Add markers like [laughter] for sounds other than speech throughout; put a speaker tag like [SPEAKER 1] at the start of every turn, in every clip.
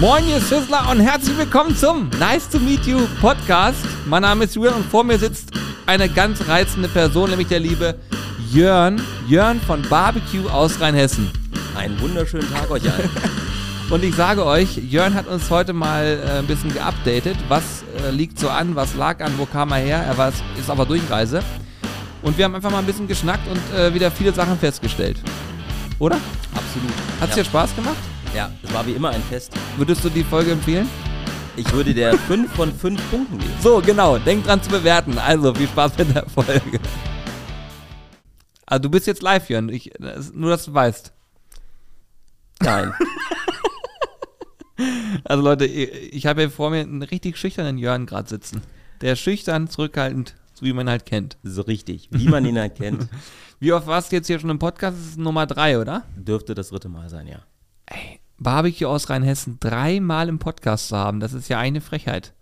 [SPEAKER 1] Moin, ihr Sizzler und herzlich willkommen zum Nice to Meet You Podcast. Mein Name ist Julian und vor mir sitzt eine ganz reizende Person, nämlich der liebe Jörn. Jörn von Barbecue aus Rheinhessen.
[SPEAKER 2] Einen wunderschönen Tag euch allen. [laughs]
[SPEAKER 1] Und ich sage euch, Jörn hat uns heute mal äh, ein bisschen geupdatet. Was äh, liegt so an, was lag an, wo kam er her? Er war, ist auf der Durchreise. Und wir haben einfach mal ein bisschen geschnackt und äh, wieder viele Sachen festgestellt. Oder?
[SPEAKER 2] Absolut.
[SPEAKER 1] Hat es
[SPEAKER 2] ja.
[SPEAKER 1] dir Spaß gemacht?
[SPEAKER 2] Ja, es war wie immer ein Fest.
[SPEAKER 1] Würdest du die Folge empfehlen?
[SPEAKER 2] Ich würde der [laughs] 5 von 5 Punkten geben.
[SPEAKER 1] So, genau. Denk dran zu bewerten. Also, viel Spaß mit der Folge. Also, du bist jetzt live, Jörn. Ich, das, nur, dass du weißt.
[SPEAKER 2] Nein. [laughs]
[SPEAKER 1] Also, Leute, ich, ich habe hier vor mir einen richtig schüchternen Jörn gerade sitzen. Der schüchtern, zurückhaltend, so wie man halt kennt.
[SPEAKER 2] So richtig. Wie man ihn halt kennt, [laughs]
[SPEAKER 1] Wie oft warst du jetzt hier schon im Podcast? Das ist Nummer drei, oder?
[SPEAKER 2] dürfte das dritte Mal sein, ja.
[SPEAKER 1] Ey, Barbecue aus Rheinhessen dreimal im Podcast zu haben, das ist ja eine Frechheit.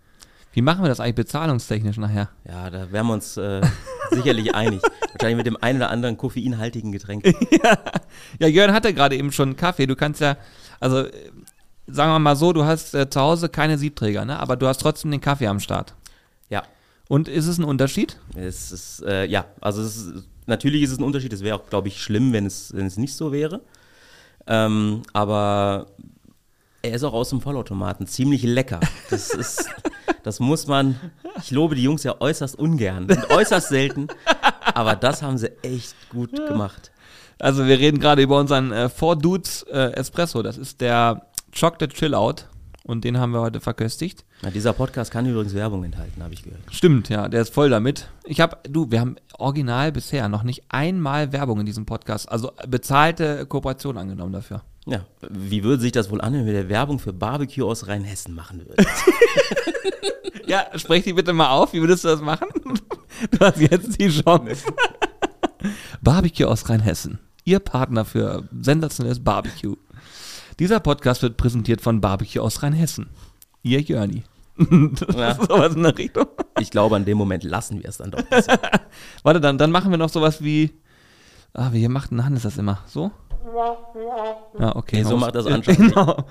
[SPEAKER 1] Wie machen wir das eigentlich bezahlungstechnisch nachher?
[SPEAKER 2] Ja, da wären wir uns äh, [laughs] sicherlich einig. Wahrscheinlich mit dem einen oder anderen koffeinhaltigen Getränk. [laughs]
[SPEAKER 1] Ja, Jörn hatte gerade eben schon einen Kaffee. Du kannst ja, also äh, sagen wir mal so, du hast äh, zu Hause keine Siebträger, ne? aber du hast trotzdem den Kaffee am Start.
[SPEAKER 2] Ja.
[SPEAKER 1] Und ist es ein Unterschied?
[SPEAKER 2] Es ist, äh, ja, also es ist, natürlich ist es ein Unterschied. Es wäre auch, glaube ich, schlimm, wenn es, wenn es nicht so wäre. Ähm, aber er ist auch aus dem Vollautomaten ziemlich lecker. Das ist, das muss man, ich lobe die Jungs ja äußerst ungern und äußerst selten, aber das haben sie echt gut gemacht.
[SPEAKER 1] Also wir reden gerade über unseren äh, Four Dudes äh, Espresso. Das ist der Chocolate Chill Out und den haben wir heute verköstigt.
[SPEAKER 2] Na, dieser Podcast kann übrigens Werbung enthalten, habe ich gehört.
[SPEAKER 1] Stimmt, ja, der ist voll damit. Ich habe, du, wir haben original bisher noch nicht einmal Werbung in diesem Podcast, also bezahlte Kooperation angenommen dafür.
[SPEAKER 2] Ja, wie würde sich das wohl anhören, wenn wir Werbung für Barbecue aus Rheinhessen machen würden? [laughs] [laughs]
[SPEAKER 1] Ja, sprech die bitte mal auf. Wie würdest du das machen? Du hast jetzt die Chance. Barbecue aus Rheinhessen. Ihr Partner für sensationelles Barbecue. Dieser Podcast wird präsentiert von Barbecue aus Rheinhessen. Ihr Jörni. Das [laughs]
[SPEAKER 2] Ja. [laughs]
[SPEAKER 1] ist sowas in der Richtung.
[SPEAKER 2] Ich glaube, an dem Moment lassen wir es dann doch. besser. [laughs]
[SPEAKER 1] Warte, dann, dann machen wir noch sowas wie. Ah, wie macht denn Hannes das immer? So? Ja, okay.
[SPEAKER 2] Nee, so macht das anscheinend
[SPEAKER 1] Genau.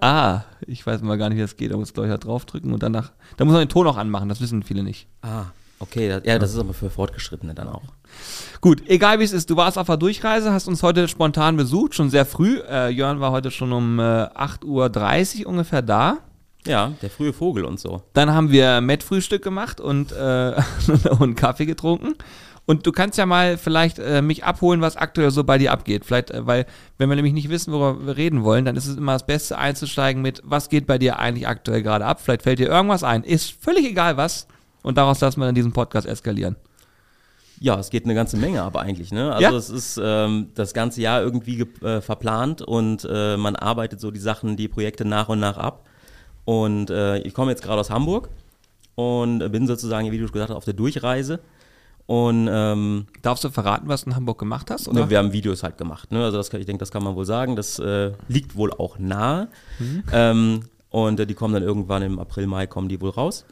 [SPEAKER 1] Ah, ich weiß mal gar nicht, wie das geht. Da muss ich da draufdrücken und danach. Da muss man den Ton auch anmachen, das wissen viele nicht.
[SPEAKER 2] Ah, okay. das- Ja, das ist aber für Fortgeschrittene dann auch.
[SPEAKER 1] Gut, egal wie es ist, du warst auf der Durchreise, hast uns heute spontan besucht, schon sehr früh. Äh, Jörn war heute schon um äh, 8.30 Uhr ungefähr da.
[SPEAKER 2] Ja, der frühe Vogel und so.
[SPEAKER 1] Dann haben wir Met-Frühstück gemacht und, äh, [laughs] und Kaffee getrunken. Und du kannst ja mal vielleicht äh, mich abholen, was aktuell so bei dir abgeht. Vielleicht, äh, weil, wenn wir nämlich nicht wissen, worüber wir reden wollen, dann ist es immer das Beste einzusteigen mit, was geht bei dir eigentlich aktuell gerade ab. Vielleicht fällt dir irgendwas ein. Ist völlig egal was. Und daraus lassen wir dann diesen Podcast eskalieren.
[SPEAKER 2] Ja, es geht eine ganze Menge aber eigentlich, ne? Also
[SPEAKER 1] Ja.
[SPEAKER 2] es ist ähm, das ganze Jahr irgendwie ge- äh, verplant und äh, man arbeitet so die Sachen, die Projekte nach und nach ab. Und äh, ich komme jetzt gerade aus Hamburg und bin sozusagen, wie du gesagt hast, auf der Durchreise. Und ähm,
[SPEAKER 1] Darfst du verraten, was du in Hamburg gemacht hast? Oder?
[SPEAKER 2] Ne, wir haben Videos halt gemacht. Ne? Also das kann, ich denke, das kann man wohl sagen. Das äh, liegt wohl auch nahe. Ähm, und äh, die kommen dann irgendwann im April, Mai kommen die wohl raus.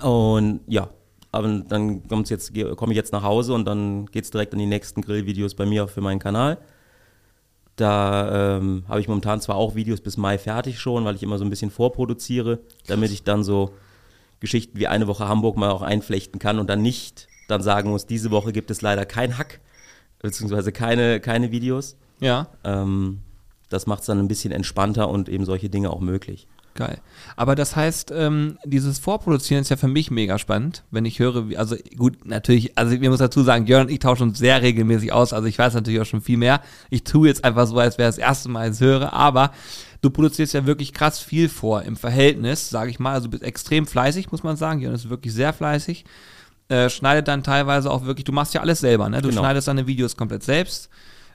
[SPEAKER 2] Und ja, aber dann kommt's jetzt, komme ich jetzt nach Hause und dann geht es direkt an die nächsten Grillvideos bei mir für meinen Kanal. Da ähm, habe ich momentan zwar auch Videos bis Mai fertig schon, weil ich immer so ein bisschen vorproduziere, damit ich dann so Geschichten wie eine Woche Hamburg mal auch einflechten kann und dann nicht dann sagen muss, diese Woche gibt es leider kein Hack, beziehungsweise keine, keine Videos.
[SPEAKER 1] ja.
[SPEAKER 2] Ähm, das macht es dann ein bisschen entspannter und eben solche Dinge auch möglich.
[SPEAKER 1] Geil. Aber das heißt, ähm, dieses Vorproduzieren ist ja für mich mega spannend, wenn ich höre, wie, also gut, natürlich, also ich muss dazu sagen, Jörn und ich tauschen uns sehr regelmäßig aus, also ich weiß natürlich auch schon viel mehr. Ich tue jetzt einfach so, als wäre es das erste Mal, als ich höre, aber du produzierst ja wirklich krass viel vor im Verhältnis, sage ich mal, also du bist extrem fleißig, muss man sagen. Jörn ist wirklich sehr fleißig. Äh, schneidet dann teilweise auch wirklich, du machst ja alles selber, ne? Du
[SPEAKER 2] Genau.
[SPEAKER 1] schneidest deine Videos komplett selbst.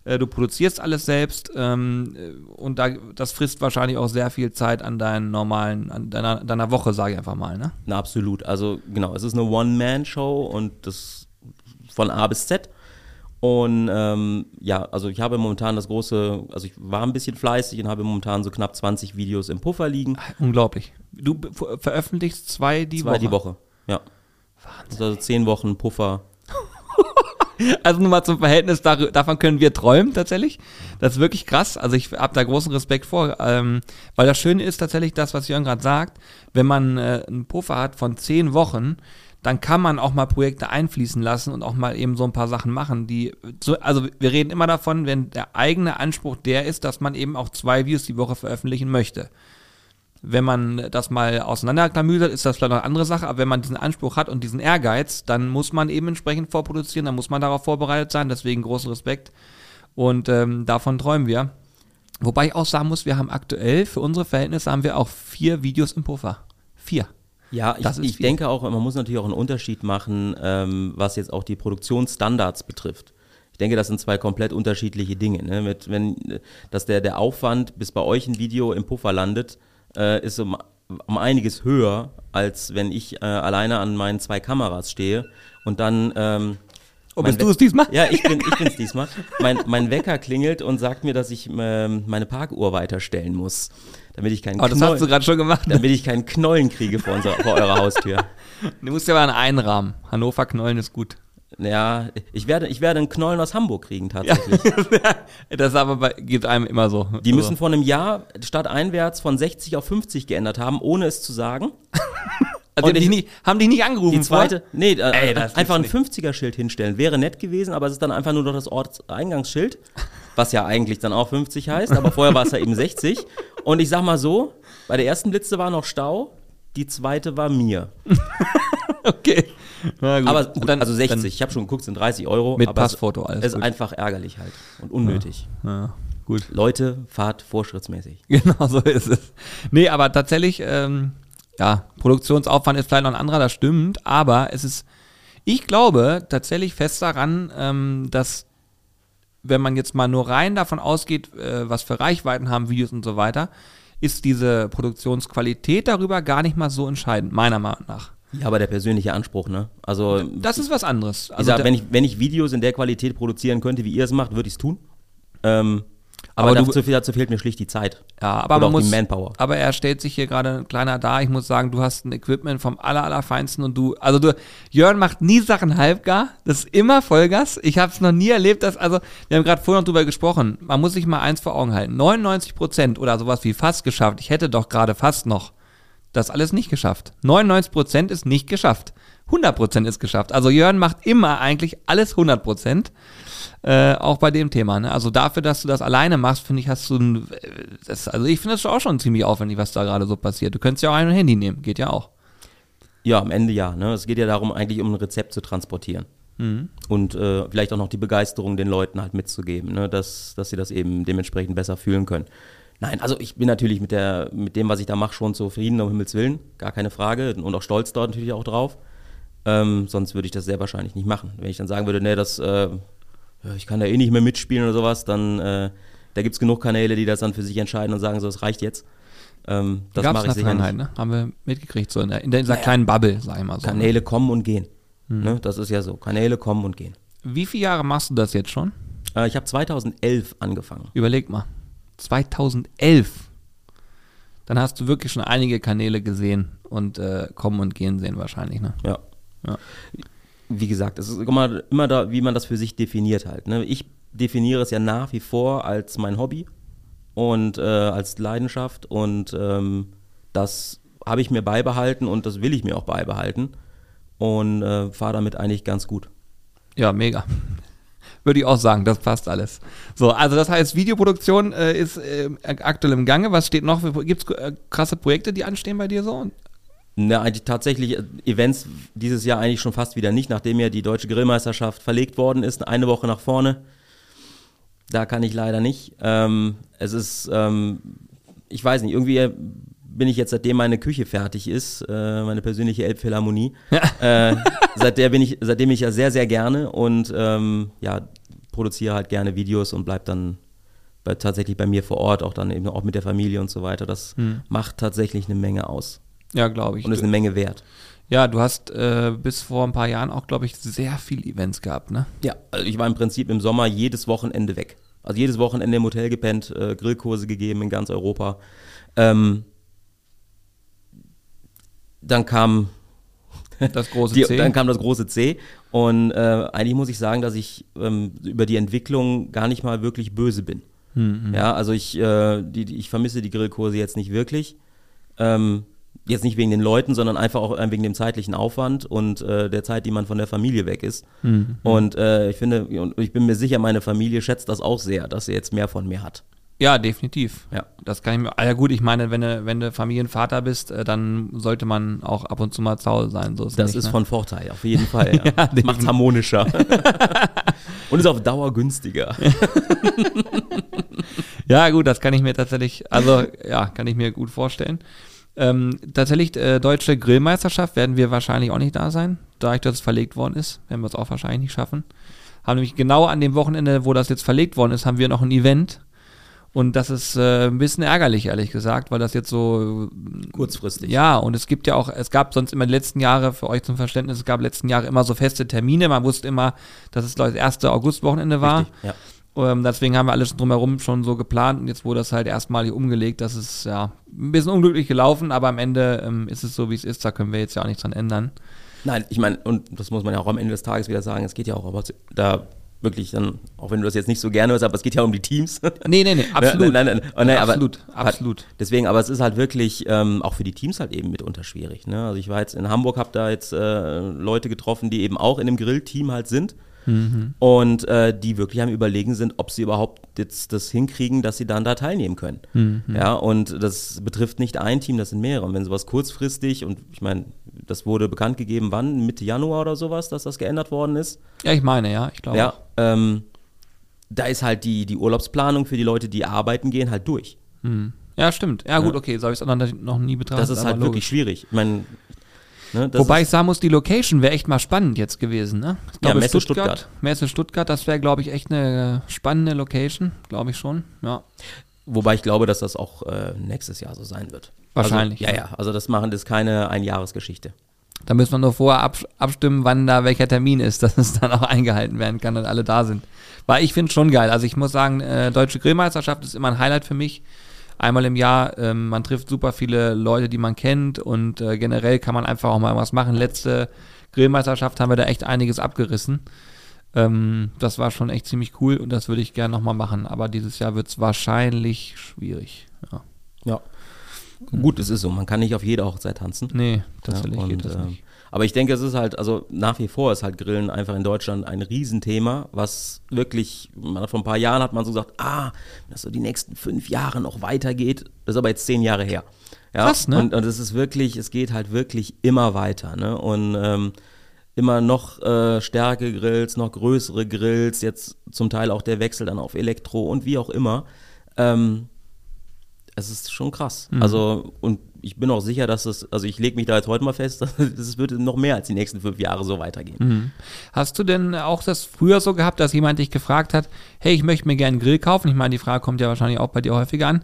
[SPEAKER 1] Äh, Du produzierst alles selbst ähm, äh, und da, das frisst wahrscheinlich auch sehr viel Zeit an deinen normalen, an deiner, deiner Woche, sage ich einfach mal, ne?
[SPEAKER 2] Na, absolut. Also genau, es ist eine One-Man-Show und das von A bis Z. Und ähm, ja, also ich habe momentan das große, also ich war ein bisschen fleißig und habe momentan so knapp 20 Videos im Puffer liegen.
[SPEAKER 1] Unglaublich. Du veröffentlichst zwei die
[SPEAKER 2] Zwei
[SPEAKER 1] Woche.
[SPEAKER 2] die Woche. Ja. Wahnsinn. Also zehn Wochen Puffer.
[SPEAKER 1] Also nur mal zum Verhältnis, davon können wir träumen tatsächlich. Das ist wirklich krass. Also ich habe da großen Respekt vor, ähm, weil das Schöne ist tatsächlich das, was Jörn gerade sagt, wenn man äh, einen Puffer hat von zehn Wochen, dann kann man auch mal Projekte einfließen lassen und auch mal eben so ein paar Sachen machen, die, so, also wir reden immer davon, wenn der eigene Anspruch der ist, dass man eben auch zwei Views die Woche veröffentlichen möchte. Wenn man das mal auseinanderklamüsert, ist das vielleicht noch eine andere Sache, aber wenn man diesen Anspruch hat und diesen Ehrgeiz, dann muss man eben entsprechend vorproduzieren, dann muss man darauf vorbereitet sein, deswegen großen Respekt und ähm, davon träumen wir. Wobei ich auch sagen muss, wir haben aktuell, für unsere Verhältnisse, haben wir auch vier Videos im Puffer. Vier.
[SPEAKER 2] Ja, ich, ich denke auch, man muss natürlich auch einen Unterschied machen, ähm, was jetzt auch die Produktionsstandards betrifft. Ich denke, das sind zwei komplett unterschiedliche Dinge. Ne? Mit, wenn, dass der, der Aufwand, bis bei euch ein Video im Puffer landet, äh, ist um, um einiges höher, als wenn ich äh, alleine an meinen zwei Kameras stehe und dann. Ähm,
[SPEAKER 1] Oh, bist du es diesmal?
[SPEAKER 2] Ja, ich bin ich bin's diesmal. Mein, mein Wecker klingelt und sagt mir, dass ich ähm, meine Parkuhr weiterstellen muss, damit ich keinen
[SPEAKER 1] oh, das Knollen, hast du gerade schon gemacht.
[SPEAKER 2] Damit ich keinen Knollen kriege vor, unser, vor eurer Haustür. [laughs]
[SPEAKER 1] Du musst ja mal einen einrahmen. Hannover Knollen ist gut.
[SPEAKER 2] Ja, ich werde, ich werde einen Knollen aus Hamburg kriegen tatsächlich. [laughs]
[SPEAKER 1] Das aber bei, geht einem immer so.
[SPEAKER 2] Die also. müssen vor einem Jahr statt einwärts von 60 auf 50 geändert haben, ohne es zu sagen. [laughs]
[SPEAKER 1] Also die nicht, haben die nicht angerufen?
[SPEAKER 2] Die zweite, vor? nee, äh, Ey, einfach ein 50er-Schild hinstellen. Wäre nett gewesen, aber es ist dann einfach nur noch das Ortseingangsschild, was ja eigentlich dann auch 50 heißt, aber vorher war es ja eben 60. Und ich sag mal so, bei der ersten Blitze war noch Stau, die zweite war mir. [laughs]
[SPEAKER 1] okay.
[SPEAKER 2] Gut. Aber gut, dann, also 60, ich habe schon geguckt, sind 30 Euro.
[SPEAKER 1] Mit Passfoto,
[SPEAKER 2] alles. Es ist einfach ärgerlich halt und unnötig.
[SPEAKER 1] Ja, ja, gut.
[SPEAKER 2] Leute, fahrt vorschrittsmäßig. [laughs]
[SPEAKER 1] Genau, so ist es. Nee, aber tatsächlich, ähm, ja, Produktionsaufwand ist vielleicht noch ein anderer, das stimmt, aber es ist, ich glaube tatsächlich fest daran, ähm, dass wenn man jetzt mal nur rein davon ausgeht, äh, was für Reichweiten haben Videos und so weiter, ist diese Produktionsqualität darüber gar nicht mal so entscheidend, meiner Meinung nach.
[SPEAKER 2] Ja, aber der persönliche Anspruch, ne? Also
[SPEAKER 1] das ist was anderes.
[SPEAKER 2] Also ich sag, wenn ich wenn ich Videos in der Qualität produzieren könnte, wie ihr es macht, würde ich es tun. Ähm, aber, aber dazu, dazu, fehlt mir schlicht die Zeit.
[SPEAKER 1] Ja, aber Oder man muss, Manpower. Aber er stellt sich hier gerade kleiner da. Ich muss sagen, du hast ein Equipment vom aller, allerfeinsten und du, also du, Jörn macht nie Sachen halbgar. Das ist immer Vollgas. Ich habe es noch nie erlebt, dass, also, wir haben gerade vorhin noch drüber gesprochen. Man muss sich mal eins vor Augen halten. 99 Prozent oder sowas wie fast geschafft. Ich hätte doch gerade fast noch das alles nicht geschafft. 99% ist nicht geschafft. 100% ist geschafft. Also Jörn macht immer eigentlich alles 100%. Äh, auch bei dem Thema. Ne? Also dafür, dass du das alleine machst, finde ich, hast du ein, das, also ich finde das auch schon ziemlich aufwendig, was da gerade so passiert. Du könntest ja auch ein Handy nehmen, geht ja auch.
[SPEAKER 2] Ja, am Ende ja. Ne? Es geht ja darum, eigentlich um ein Rezept zu transportieren. Mhm. Und äh, vielleicht auch noch die Begeisterung den Leuten halt mitzugeben, ne? dass, dass sie das eben dementsprechend besser fühlen können. Nein, also ich bin natürlich mit, der, mit dem, was ich da mache, schon zufrieden, um Himmels Willen, gar keine Frage. Und auch stolz dort natürlich auch drauf. Ähm, sonst würde ich das sehr wahrscheinlich nicht machen. Wenn ich dann sagen würde, nee, das, äh, ich kann da eh nicht mehr mitspielen oder sowas, dann äh, da gibt es genug Kanäle, die das dann für sich entscheiden und sagen, so, es reicht jetzt.
[SPEAKER 1] Ähm, das mache ich sicher nicht. Ne? Haben wir mitgekriegt, so in, der, in dieser naja, kleinen Bubble, sag ich mal so.
[SPEAKER 2] Ne? Kanäle kommen und gehen. Hm. Ne? Das ist ja so. Kanäle kommen und gehen.
[SPEAKER 1] Wie viele Jahre machst du das jetzt schon?
[SPEAKER 2] Äh, ich habe 2011 angefangen.
[SPEAKER 1] Überleg mal. 2011. Dann hast du wirklich schon einige Kanäle gesehen und äh, kommen und gehen sehen wahrscheinlich, ne?
[SPEAKER 2] Ja. ja. Wie gesagt, es ist immer, immer da, wie man das für sich definiert halt. Ne? Ich definiere es ja nach wie vor als mein Hobby und äh, als Leidenschaft und ähm, das habe ich mir beibehalten und das will ich mir auch beibehalten und äh, fahre damit eigentlich ganz gut.
[SPEAKER 1] Ja, mega würde ich auch sagen, das passt alles. So, also das heißt, Videoproduktion äh, ist äh, aktuell im Gange. Was steht noch? Gibt es äh, krasse Projekte, die anstehen bei dir so?
[SPEAKER 2] Na, eigentlich tatsächlich äh, Events dieses Jahr eigentlich schon fast wieder nicht, nachdem ja die deutsche Grillmeisterschaft verlegt worden ist, eine Woche nach vorne. Da kann ich leider nicht. Ähm, es ist, ähm, ich weiß nicht, irgendwie bin ich jetzt, seitdem meine Küche fertig ist, äh, meine persönliche Elbphilharmonie, äh, seitdem bin ich, seitdem ich ja sehr, sehr gerne und ähm, ja, produziere halt gerne Videos und bleib dann bei, tatsächlich bei mir vor Ort, auch dann eben auch mit der Familie und so weiter. Das hm. macht tatsächlich eine Menge aus.
[SPEAKER 1] Ja, glaube ich.
[SPEAKER 2] Und ist eine Menge wert.
[SPEAKER 1] Ja, du hast äh, bis vor ein paar Jahren auch, glaube ich, sehr viele Events gehabt, ne?
[SPEAKER 2] Ja, also ich war im Prinzip im Sommer jedes Wochenende weg. Also jedes Wochenende im Hotel gepennt, äh, Grillkurse gegeben in ganz Europa. Ähm, dann kam
[SPEAKER 1] das große [laughs]
[SPEAKER 2] die,
[SPEAKER 1] C.
[SPEAKER 2] Dann kam das große C Und äh, eigentlich muss ich sagen, dass ich ähm, über die Entwicklung gar nicht mal wirklich böse bin.
[SPEAKER 1] Mhm.
[SPEAKER 2] Ja, also ich, äh, die, die, ich vermisse die Grillkurse jetzt nicht wirklich. Ähm, jetzt nicht wegen den Leuten, sondern einfach auch äh, wegen dem zeitlichen Aufwand und äh, der Zeit, die man von der Familie weg ist.
[SPEAKER 1] Mhm.
[SPEAKER 2] Und äh, ich finde, und ich bin mir sicher, meine Familie schätzt das auch sehr, dass sie jetzt mehr von mir hat.
[SPEAKER 1] Ja, definitiv.
[SPEAKER 2] Ja.
[SPEAKER 1] Das kann ich mir. Ah, ja gut, ich meine, wenn du, wenn du Familienvater bist, äh, dann sollte man auch ab und zu mal zu Hause sein. So ist
[SPEAKER 2] Das
[SPEAKER 1] nicht,
[SPEAKER 2] ist
[SPEAKER 1] ne?
[SPEAKER 2] von Vorteil, auf jeden Fall. [laughs] Ja.
[SPEAKER 1] Ja, definitiv.
[SPEAKER 2] harmonischer. [laughs] und ist auf Dauer günstiger. [laughs]
[SPEAKER 1] Ja, gut, das kann ich mir tatsächlich, also ja, kann ich mir gut vorstellen. Ähm, tatsächlich, äh, deutsche Grillmeisterschaft werden wir wahrscheinlich auch nicht da sein, da ich das verlegt worden ist, werden wir es auch wahrscheinlich nicht schaffen. Haben nämlich genau an dem Wochenende, wo das jetzt verlegt worden ist, haben wir noch ein Event. Und das ist äh, ein bisschen ärgerlich, ehrlich gesagt, weil das jetzt so
[SPEAKER 2] Kurzfristig.
[SPEAKER 1] ja, und es gibt ja auch, es gab sonst immer die letzten Jahre, für euch zum Verständnis, es gab letzten Jahre immer so feste Termine. Man wusste immer, dass es, glaube ich, das erste Augustwochenende war.
[SPEAKER 2] Richtig, ja.
[SPEAKER 1] Ähm, deswegen haben wir alles drumherum schon so geplant und jetzt wurde das halt erstmalig umgelegt. Das ist ja ein bisschen unglücklich gelaufen, aber am Ende ähm, ist es so, wie es ist. Da können wir jetzt ja auch nichts dran ändern.
[SPEAKER 2] Nein, ich meine, und das muss man ja auch am Ende des Tages wieder sagen, es geht ja auch aber da wirklich dann, auch wenn du das jetzt nicht so gerne hörst, aber es geht ja um die Teams.
[SPEAKER 1] Nee, nee, nee, [laughs] absolut.
[SPEAKER 2] Nein, nein, nein, oh, nein, aber-
[SPEAKER 1] absolut, absolut.
[SPEAKER 2] Deswegen, aber es ist halt wirklich ähm, auch für die Teams halt eben mitunter schwierig. Ne? Also ich war jetzt in Hamburg, habe da jetzt äh, Leute getroffen, die eben auch in dem Grillteam halt sind und äh, die wirklich am Überlegen sind, ob sie überhaupt jetzt das hinkriegen, dass sie dann da teilnehmen können. Ja, und das betrifft nicht ein Team, das sind mehrere. Und wenn sowas kurzfristig und ich meine, das wurde bekannt gegeben, wann Mitte Januar oder sowas, dass das geändert worden ist.
[SPEAKER 1] Ja, ich meine, ja, ich glaube.
[SPEAKER 2] Ja, ähm, da ist halt die, die Urlaubsplanung für die Leute, die arbeiten gehen, halt durch.
[SPEAKER 1] Hm. Ja, stimmt. Ja, gut, okay, so habe ich es noch, noch nie betrachtet.
[SPEAKER 2] Das ist halt wirklich
[SPEAKER 1] logisch.
[SPEAKER 2] schwierig. Ich meine, ne,
[SPEAKER 1] Wobei ich sagen muss, die Location wäre echt mal spannend jetzt gewesen, ne? Ich glaube,
[SPEAKER 2] Messe
[SPEAKER 1] Stuttgart,
[SPEAKER 2] Stuttgart.
[SPEAKER 1] Messe Stuttgart, das wäre, glaube ich, echt eine spannende Location, glaube ich schon. Ja.
[SPEAKER 2] wobei ich glaube, dass das auch äh, nächstes Jahr so sein wird.
[SPEAKER 1] Wahrscheinlich,
[SPEAKER 2] Also, ja,
[SPEAKER 1] ja.
[SPEAKER 2] ja. Also das machen das ist keine Einjahresgeschichte.
[SPEAKER 1] Da müssen wir nur vorher abs- abstimmen, wann da welcher Termin ist, [laughs] dass es dann auch eingehalten werden kann und alle da sind. Weil ich finde es schon geil. Also ich muss sagen, äh, Deutsche Grillmeisterschaft ist immer ein Highlight für mich. Einmal im Jahr, ähm, man trifft super viele Leute, die man kennt und äh, generell kann man einfach auch mal was machen. Letzte Grillmeisterschaft haben wir da echt einiges abgerissen. Ähm, das war schon echt ziemlich cool und das würde ich gerne nochmal machen. Aber dieses Jahr wird es wahrscheinlich schwierig. Ja.
[SPEAKER 2] Ja. Gut, es ist so. Man kann nicht auf jede Hochzeit tanzen.
[SPEAKER 1] Nee, tatsächlich
[SPEAKER 2] ja,
[SPEAKER 1] geht das
[SPEAKER 2] ähm,
[SPEAKER 1] nicht.
[SPEAKER 2] Aber ich denke, es ist halt, also nach wie vor ist halt Grillen einfach in Deutschland ein Riesenthema, was wirklich, man, vor ein paar Jahren hat man so gesagt, ah, wenn das so die nächsten fünf Jahre noch weitergeht, das ist aber jetzt zehn Jahre her. Ja?
[SPEAKER 1] Krass, ne?
[SPEAKER 2] Und, und es ist wirklich, es geht halt wirklich immer weiter, ne? Und ähm, immer noch äh, stärkere Grills, noch größere Grills, jetzt zum Teil auch der Wechsel dann auf Elektro und wie auch immer. Ähm, es ist schon krass.
[SPEAKER 1] Mhm.
[SPEAKER 2] Also, und ich bin auch sicher, dass es, also ich lege mich da jetzt heute mal fest, [laughs] es wird noch mehr als die nächsten fünf Jahre so weitergehen.
[SPEAKER 1] Mhm. Hast du denn auch das früher so gehabt, dass jemand dich gefragt hat, hey, ich möchte mir gerne einen Grill kaufen? Ich meine, die Frage kommt ja wahrscheinlich auch bei dir häufiger an.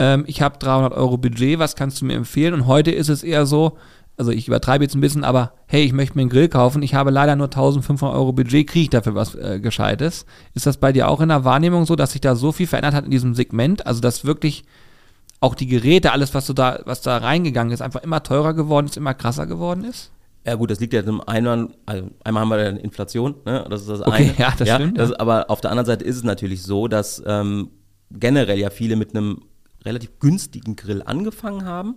[SPEAKER 1] Ähm, ich habe 300 Euro Budget, was kannst du mir empfehlen? Und heute ist es eher so, also ich übertreibe jetzt ein bisschen, aber hey, ich möchte mir einen Grill kaufen, ich habe leider nur 1500 Euro Budget, kriege ich dafür was äh, Gescheites? Ist das bei dir auch in der Wahrnehmung so, dass sich da so viel verändert hat in diesem Segment? Also dass wirklich auch die Geräte, alles, was du da, was da reingegangen ist, einfach immer teurer geworden ist, immer krasser geworden ist?
[SPEAKER 2] Ja gut, das liegt ja zum einen, also einmal haben wir ja Inflation, ne? das ist das
[SPEAKER 1] Okay,
[SPEAKER 2] eine.
[SPEAKER 1] ja, das stimmt,
[SPEAKER 2] Das,
[SPEAKER 1] ja.
[SPEAKER 2] Aber auf der anderen Seite ist es natürlich so, dass ähm, generell ja viele mit einem relativ günstigen Grill angefangen haben.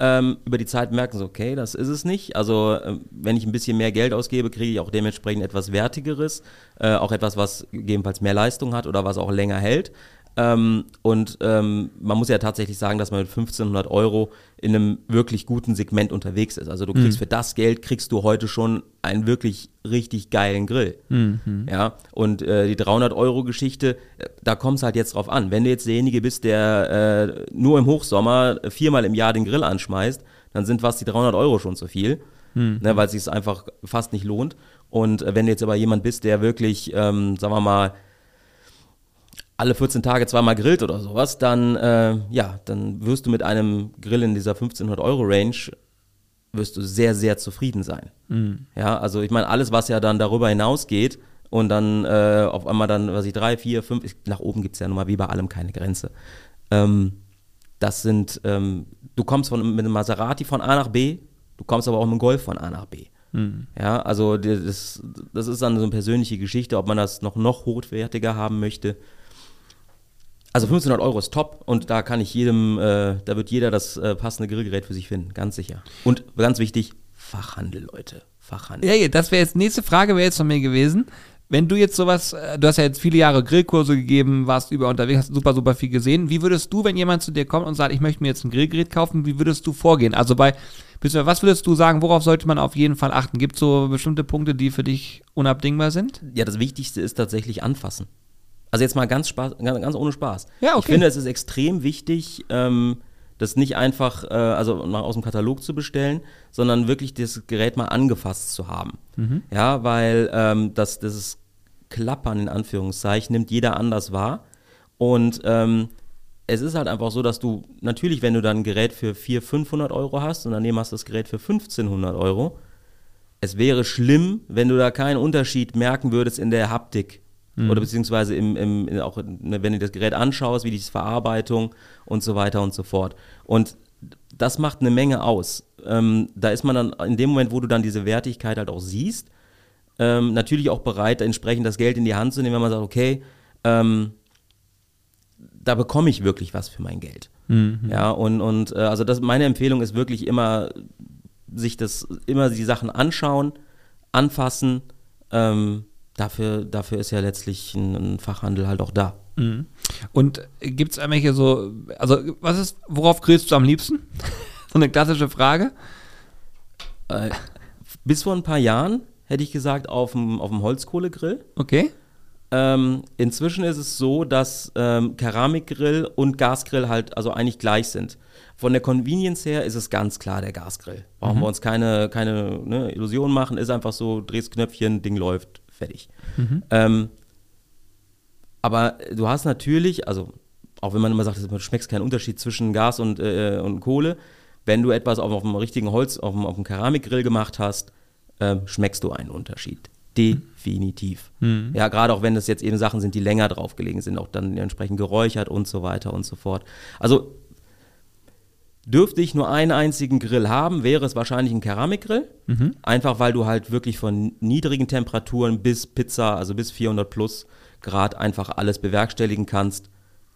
[SPEAKER 2] Ähm, über die Zeit merken sie, okay, das ist es nicht. Also ähm, wenn ich ein bisschen mehr Geld ausgebe, kriege ich auch dementsprechend etwas Wertigeres, äh, auch etwas, was gegebenenfalls mehr Leistung hat oder was auch länger hält. Ähm, und ähm, man muss ja tatsächlich sagen, dass man mit 1500 Euro in einem wirklich guten Segment unterwegs ist. Also du kriegst für das Geld, kriegst du heute schon einen wirklich richtig geilen Grill. Ja, und äh, die 300 Euro Geschichte, äh, da kommt es halt jetzt drauf an. Wenn du jetzt derjenige bist, der äh, nur im Hochsommer viermal im Jahr den Grill anschmeißt, dann sind fast die 300 Euro schon zu viel, ne, weil es sich einfach fast nicht lohnt. Und äh, wenn du jetzt aber jemand bist, der wirklich, ähm, sagen wir mal, alle 14 Tage zweimal grillt oder sowas, dann, äh, ja, dann wirst du mit einem Grill in dieser 1500 Euro Range wirst du sehr, sehr zufrieden sein. Ja, also ich meine, alles, was ja dann darüber hinausgeht und dann äh, auf einmal dann, was ich, drei, vier, fünf, ich, nach oben gibt es ja nun mal wie bei allem keine Grenze. Ähm, das sind, ähm, du kommst von, mit einem Maserati von A nach B, du kommst aber auch mit einem Golf von A nach B. Mhm. Ja, also das, das ist dann so eine persönliche Geschichte, ob man das noch, noch hochwertiger haben möchte. Also 1500 Euro ist top und da kann ich jedem, äh, da wird jeder das äh, passende Grillgerät für sich finden, ganz sicher. Und ganz wichtig, Fachhandel, Leute, Fachhandel.
[SPEAKER 1] Ja, das wäre jetzt, nächste Frage wäre jetzt von mir gewesen. Wenn du jetzt sowas, äh, du hast ja jetzt viele Jahre Grillkurse gegeben, warst über unterwegs, hast super, super viel gesehen. Wie würdest du, wenn jemand zu dir kommt und sagt, ich möchte mir jetzt ein Grillgerät kaufen, wie würdest du vorgehen? Also bei, was würdest du sagen, worauf sollte man auf jeden Fall achten? Gibt es so bestimmte Punkte, die für dich unabdingbar sind?
[SPEAKER 2] Ja, das Wichtigste ist tatsächlich anfassen. Also jetzt mal ganz, Spaß, ganz, ganz ohne Spaß.
[SPEAKER 1] Ja, okay.
[SPEAKER 2] Ich finde, es ist extrem wichtig, ähm, das nicht einfach äh, also mal aus dem Katalog zu bestellen, sondern wirklich das Gerät mal angefasst zu haben. Mhm. Ja, weil ähm, das, das Klappern in Anführungszeichen nimmt jeder anders wahr. Und ähm, es ist halt einfach so, dass du natürlich, wenn du dann ein Gerät für 400, 500 Euro hast und daneben hast du das Gerät für 1500 Euro, es wäre schlimm, wenn du da keinen Unterschied merken würdest in der Haptik mhm. oder beziehungsweise im, im, auch ne, wenn du das Gerät anschaust, wie die Verarbeitung und so weiter und so fort. Und das macht eine Menge aus. Ähm, da ist man dann in dem Moment, wo du dann diese Wertigkeit halt auch siehst, ähm, natürlich auch bereit, entsprechend das Geld in die Hand zu nehmen, wenn man sagt, okay, ähm, da bekomme ich wirklich was für mein Geld. Mhm. Ja, und, und äh, also das, meine Empfehlung ist wirklich immer, sich das, immer die Sachen anschauen, anfassen, ähm, dafür, dafür ist ja letztlich ein, ein Fachhandel halt auch da.
[SPEAKER 1] Mhm. Und gibt es irgendwelche so, also was ist, worauf grillst du am liebsten? [laughs] so eine klassische Frage.
[SPEAKER 2] Äh, bis vor ein paar Jahren hätte ich gesagt auf dem, auf dem Holzkohlegrill.
[SPEAKER 1] Okay.
[SPEAKER 2] Ähm, inzwischen ist es so, dass ähm, Keramikgrill und Gasgrill halt also eigentlich gleich sind. Von der Convenience her ist es ganz klar der Gasgrill. Brauchen mhm. wir uns keine, keine ne, Illusion machen, ist einfach so, drehst Knöpfchen, Ding läuft, fertig. Mhm. Ähm, aber du hast natürlich, also auch wenn man immer sagt, du schmeckst keinen Unterschied zwischen Gas und, äh, und Kohle, wenn du etwas auf, auf dem richtigen Holz, auf dem, auf dem Keramikgrill gemacht hast, äh, schmeckst du einen Unterschied. Definitiv. Mhm. Ja, gerade auch wenn das jetzt eben Sachen sind, die länger drauf gelegen sind, auch dann entsprechend geräuchert und so weiter und so fort. Also Dürfte ich nur einen einzigen Grill haben, wäre es wahrscheinlich ein Keramikgrill. Mhm. Einfach weil du halt wirklich von niedrigen Temperaturen bis Pizza, also bis 400 plus Grad, einfach alles bewerkstelligen kannst.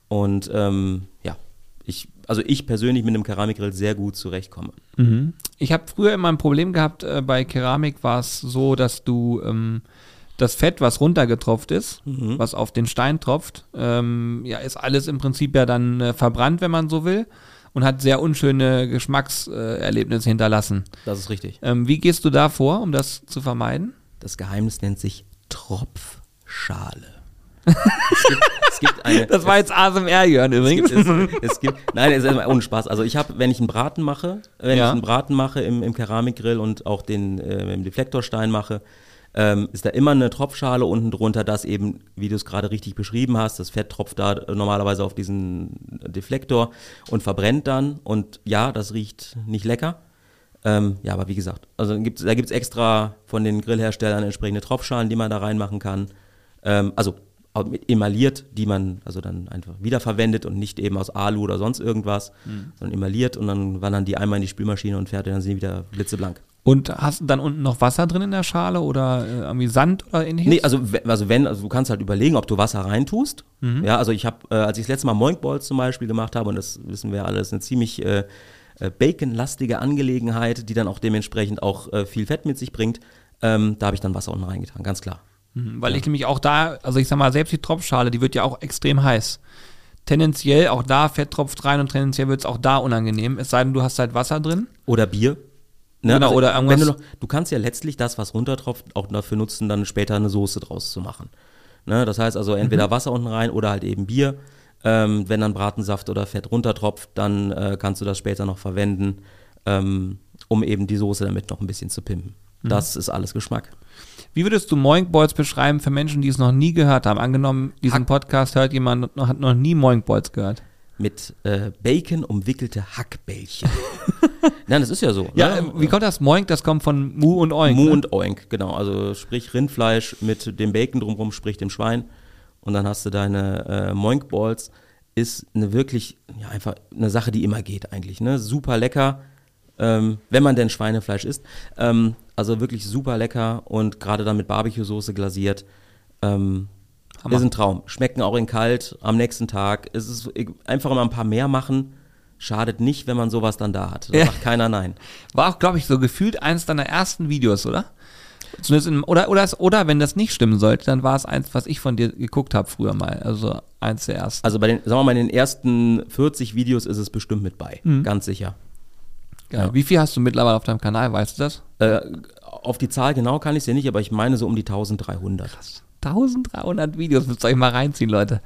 [SPEAKER 2] Und ähm, ja, ich, also ich persönlich mit einem Keramikgrill sehr gut zurechtkomme.
[SPEAKER 1] Mhm. Ich habe früher immer ein Problem gehabt, äh, bei Keramik war es so, dass du ähm, das Fett, was runtergetropft ist, mhm. was auf den Stein tropft, ähm, ja, ist alles im Prinzip ja dann äh, verbrannt, wenn man so will und hat sehr unschöne Geschmackserlebnisse hinterlassen.
[SPEAKER 2] Das ist richtig.
[SPEAKER 1] Ähm, wie gehst du da vor, um das zu vermeiden?
[SPEAKER 2] Das Geheimnis nennt sich Tropfschale. [laughs] es
[SPEAKER 1] gibt, es gibt eine, das war jetzt ASMR, Jörn, übrigens.
[SPEAKER 2] Es gibt, es, es gibt, nein, es ist ohne Spaß. Also ich habe, wenn ich einen Braten mache, wenn ja. ich einen Braten mache im, im Keramikgrill und auch den äh, im Deflektorstein mache, ähm, ist da immer eine Tropfschale unten drunter, dass eben, wie du es gerade richtig beschrieben hast, das Fett tropft da normalerweise auf diesen Deflektor und verbrennt dann. Und ja, das riecht nicht lecker. Ähm, ja, aber wie gesagt, also gibt's, da gibt es extra von den Grillherstellern entsprechende Tropfschalen, die man da reinmachen kann. Ähm, also emailliert, die man also dann einfach wiederverwendet und nicht eben aus Alu oder sonst irgendwas, mhm. sondern emailliert und dann wandern die einmal in die Spülmaschine und fertig, dann sind die wieder blitzeblank.
[SPEAKER 1] Und hast du dann unten noch Wasser drin in der Schale oder äh, irgendwie Sand oder ähnliches?
[SPEAKER 2] Nee, also, also wenn, also du kannst halt überlegen, ob du Wasser reintust. Mhm. Ja, also ich habe, äh, als ich das letzte Mal Moinkballs zum Beispiel gemacht habe, und das wissen wir alle, das ist eine ziemlich äh, äh, baconlastige Angelegenheit, die dann auch dementsprechend auch äh, viel Fett mit sich bringt, ähm, da habe ich dann Wasser unten reingetan, ganz klar.
[SPEAKER 1] Mhm, weil ja. ich nämlich auch da, also ich sag mal, selbst die Tropfschale, die wird ja auch extrem heiß. Tendenziell auch da Fett tropft rein und tendenziell wird es auch da unangenehm, es sei denn, du hast halt Wasser drin.
[SPEAKER 2] Oder Bier.
[SPEAKER 1] Ne? Genau, also, oder irgendwas.
[SPEAKER 2] Du, noch, du, kannst ja letztlich das, was runtertropft, auch dafür nutzen, dann später eine Soße draus zu machen. Ne? Das heißt also entweder mhm. Wasser unten rein oder halt eben Bier. Ähm, wenn dann Bratensaft oder Fett runtertropft, dann äh, kannst du das später noch verwenden, ähm, um eben die Soße damit noch ein bisschen zu pimpen. Mhm. Das ist alles Geschmack.
[SPEAKER 1] Wie würdest du Moinkballs beschreiben für Menschen, die es noch nie gehört haben? Angenommen, diesen Hack Podcast hört jemand und hat noch nie Moinkballs gehört
[SPEAKER 2] mit äh, Bacon umwickelte Hackbällchen. [laughs] Nein, das ist ja so.
[SPEAKER 1] Ja, ne? wie kommt das? Moink, das kommt von Mu und Oink.
[SPEAKER 2] Mu ne? und Oink, genau. Also sprich Rindfleisch mit dem Bacon drumherum, sprich dem Schwein. Und dann hast du deine äh, Moink-Balls. Ist eine wirklich, ja, einfach eine Sache, die immer geht eigentlich. Ne? Super lecker. ähm, wenn man denn Schweinefleisch isst. Ähm, also wirklich super lecker und gerade dann mit Barbecue-Soße glasiert. Ähm,
[SPEAKER 1] Hammer.
[SPEAKER 2] ist ein Traum. Schmecken auch in kalt am nächsten Tag. Es ist einfach immer ein paar mehr machen. Schadet nicht, wenn man sowas dann da hat. Da
[SPEAKER 1] Ja.
[SPEAKER 2] sagt keiner nein.
[SPEAKER 1] War auch, glaube ich, so gefühlt eins deiner ersten Videos, oder? Zumindest in, oder, oder, oder wenn das nicht stimmen sollte, dann war es eins, was ich von dir geguckt habe früher mal. Also eins der ersten.
[SPEAKER 2] Also bei den, sagen wir mal, in den ersten 40 Videos ist es bestimmt mit bei.
[SPEAKER 1] Mhm.
[SPEAKER 2] Ganz sicher.
[SPEAKER 1] Geil. Wie viel hast du mittlerweile auf deinem Kanal, weißt du das?
[SPEAKER 2] Äh, auf die Zahl genau kann ich es ja nicht, aber ich meine so um die 1300.
[SPEAKER 1] 1300 Videos, müsst ihr euch mal reinziehen, Leute.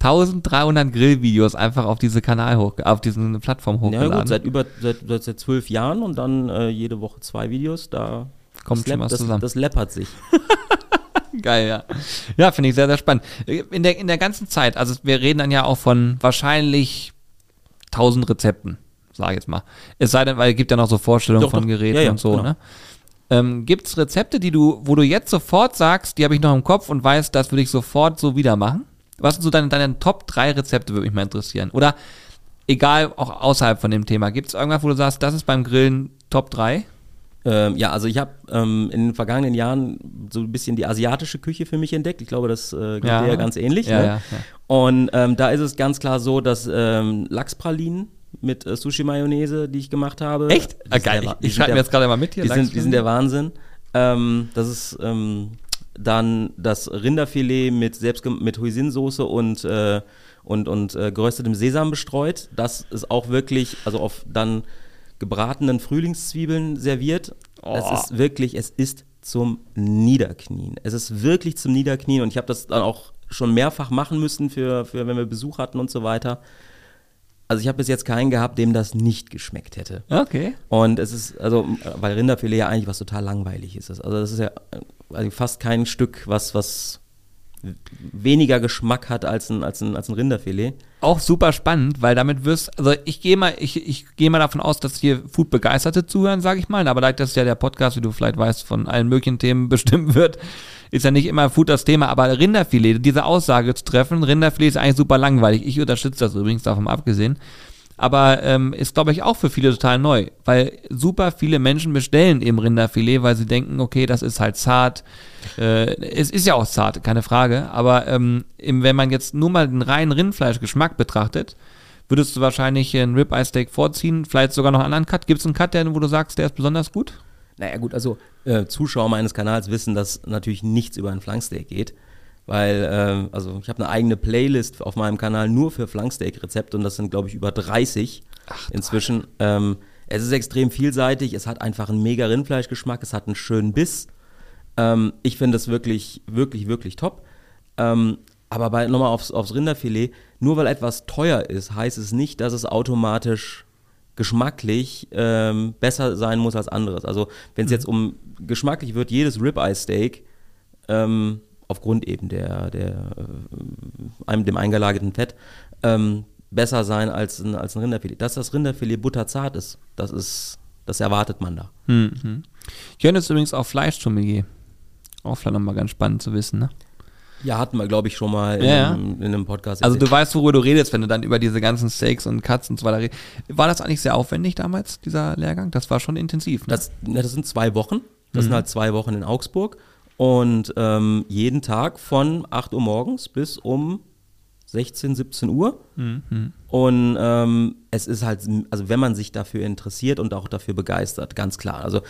[SPEAKER 1] 1300 Grillvideos einfach auf diese Kanal hoch, auf diesen Plattform
[SPEAKER 2] Ja
[SPEAKER 1] hochgeladen.
[SPEAKER 2] gut, seit über seit, seit, seit zwölf Jahren und dann äh, jede Woche zwei Videos, da
[SPEAKER 1] Kommt
[SPEAKER 2] das,
[SPEAKER 1] schon was
[SPEAKER 2] das,
[SPEAKER 1] zusammen.
[SPEAKER 2] das läppert sich. [laughs]
[SPEAKER 1] Geil, ja. Ja, finde ich sehr, sehr spannend. In der, in der ganzen Zeit, also wir reden dann ja auch von wahrscheinlich 1000 Rezepten, sage ich jetzt mal. Es sei denn, weil es gibt ja noch so Vorstellungen
[SPEAKER 2] Doch,
[SPEAKER 1] von
[SPEAKER 2] doch.
[SPEAKER 1] Geräten
[SPEAKER 2] Ja, ja,
[SPEAKER 1] und so,
[SPEAKER 2] genau.
[SPEAKER 1] ne? Ähm, Gibt es Rezepte, die du, wo du jetzt sofort sagst, die habe ich noch im Kopf und weiß, das würde ich sofort so wieder machen? Was sind so deine, deine Top 3 Rezepte, würde mich mal interessieren. Oder egal, auch außerhalb von dem Thema. Gibt es irgendwas, wo du sagst, das ist beim Grillen Top 3?
[SPEAKER 2] Ähm, ja, also ich habe ähm, in den vergangenen Jahren so ein bisschen die asiatische Küche für mich entdeckt. Ich glaube, das äh, geht
[SPEAKER 1] Ja.
[SPEAKER 2] ja ganz ähnlich.
[SPEAKER 1] Ja,
[SPEAKER 2] ne?
[SPEAKER 1] ja.
[SPEAKER 2] Und ähm, da ist es ganz klar so, dass ähm, Lachspralinen mit äh, Sushi-Mayonnaise, die ich gemacht habe.
[SPEAKER 1] Echt? Ah, geil.
[SPEAKER 2] der
[SPEAKER 1] Ich, ich schreibe mir jetzt gerade mal mit hier.
[SPEAKER 2] Die sind, die sind der Wahnsinn. Ähm, das ist ähm, dann das Rinderfilet mit selbst mit Hoisinsoße und äh, und und äh, geröstetem Sesam bestreut. Das ist auch wirklich, also auf dann gebratenen Frühlingszwiebeln serviert.
[SPEAKER 1] Oh.
[SPEAKER 2] Es ist wirklich, es ist zum Niederknien. Es ist wirklich zum Niederknien und ich habe das dann auch schon mehrfach machen müssen für, für wenn wir Besuch hatten und so weiter. Also ich habe bis jetzt keinen gehabt, dem das nicht geschmeckt hätte.
[SPEAKER 1] Okay.
[SPEAKER 2] Und es ist, also, weil Rinderfilet ja eigentlich was total langweilig ist. Also das ist ja äh, also fast kein Stück, was, was weniger Geschmack hat als ein, als ein, als ein Rinderfilet.
[SPEAKER 1] auch super spannend, weil damit wirst, also ich gehe mal, ich, ich gehe mal davon aus, dass hier Food-Begeisterte zuhören, sage ich mal. Aber dadurch, dass ja der Podcast, wie du vielleicht weißt, von allen möglichen Themen [laughs] bestimmt wird, ist ja nicht immer Food das Thema. Aber Rinderfilet, diese Aussage zu treffen, Rinderfilet ist eigentlich super langweilig. Ich unterstütze das übrigens davon abgesehen. Aber ähm, ist, glaube ich, auch für viele total neu, weil super viele Menschen bestellen eben Rinderfilet, weil sie denken, okay, das ist halt zart. Äh, es ist ja auch zart, keine Frage. Aber ähm, eben, wenn man jetzt nur mal den reinen Rindfleischgeschmack betrachtet, würdest du wahrscheinlich ein Ribeye Steak vorziehen, vielleicht sogar noch einen anderen Cut. Gibt es einen Cut, der, wo du sagst, der ist besonders gut?
[SPEAKER 2] Naja gut, also äh, Zuschauer meines Kanals wissen, dass natürlich nichts über ein Flanksteak geht. Weil, ähm, also ich habe eine eigene Playlist auf meinem Kanal nur für Flanksteak-Rezepte und das sind, glaube ich, über 30 inzwischen. Ähm, es ist extrem vielseitig, es hat einfach einen mega Rindfleischgeschmack, es hat einen schönen Biss. Ähm, ich finde es wirklich, wirklich, wirklich top. Ähm, aber nochmal aufs, aufs Rinderfilet, nur weil etwas teuer ist, heißt es nicht, dass es automatisch geschmacklich ähm, besser sein muss als anderes. Also wenn es jetzt um geschmacklich wird, jedes Ribeye Steak ähm, aufgrund eben der, der äh, einem, dem eingelagerten Fett ähm, besser sein als ein, als ein Rinderfilet. Dass das Rinderfilet butterzart ist, das ist, das erwartet man da.
[SPEAKER 1] Mhm. Jörn ist übrigens auch Fleischsommelier. Auch vielleicht nochmal ganz spannend zu wissen, ne?
[SPEAKER 2] Ja, hatten wir, glaube ich, schon mal in,
[SPEAKER 1] Ja,
[SPEAKER 2] einem, in einem Podcast.
[SPEAKER 1] Also du weißt, worüber du redest, wenn du dann über diese ganzen Steaks und Cuts und so weiter redest. War das eigentlich sehr aufwendig damals, dieser Lehrgang? Das war schon intensiv, ne?
[SPEAKER 2] Das, das sind zwei Wochen. Das sind halt zwei Wochen in Augsburg. Und ähm, jeden Tag von 8 Uhr morgens bis um 16, 17 Uhr. Und ähm, es ist halt, also wenn man sich dafür interessiert und auch dafür begeistert, ganz klar. Also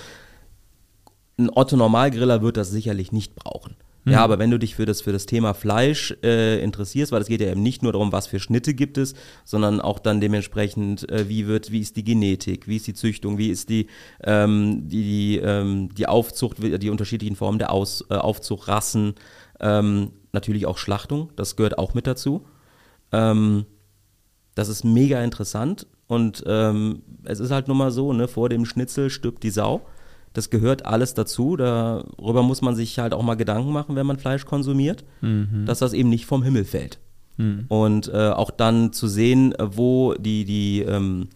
[SPEAKER 2] ein Otto-Normalgriller wird das sicherlich nicht brauchen. Ja, aber wenn du dich für das, für das Thema Fleisch äh, interessierst, weil es geht ja eben nicht nur darum, was für Schnitte gibt es, sondern auch dann dementsprechend, äh, wie wird, wie ist die Genetik, wie ist die Züchtung, wie ist die, ähm, die, die, ähm, die Aufzucht, die unterschiedlichen Formen der Aus, äh, Aufzucht, Rassen, ähm, natürlich auch Schlachtung, das gehört auch mit dazu. Ähm, das ist mega interessant und ähm, es ist halt nun mal so, ne, vor dem Schnitzel stirbt die Sau. Das gehört alles dazu. Darüber muss man sich halt auch mal Gedanken machen, wenn man Fleisch konsumiert, dass das eben nicht vom Himmel fällt. Und äh, auch dann zu sehen, äh, wo die, die, ähm,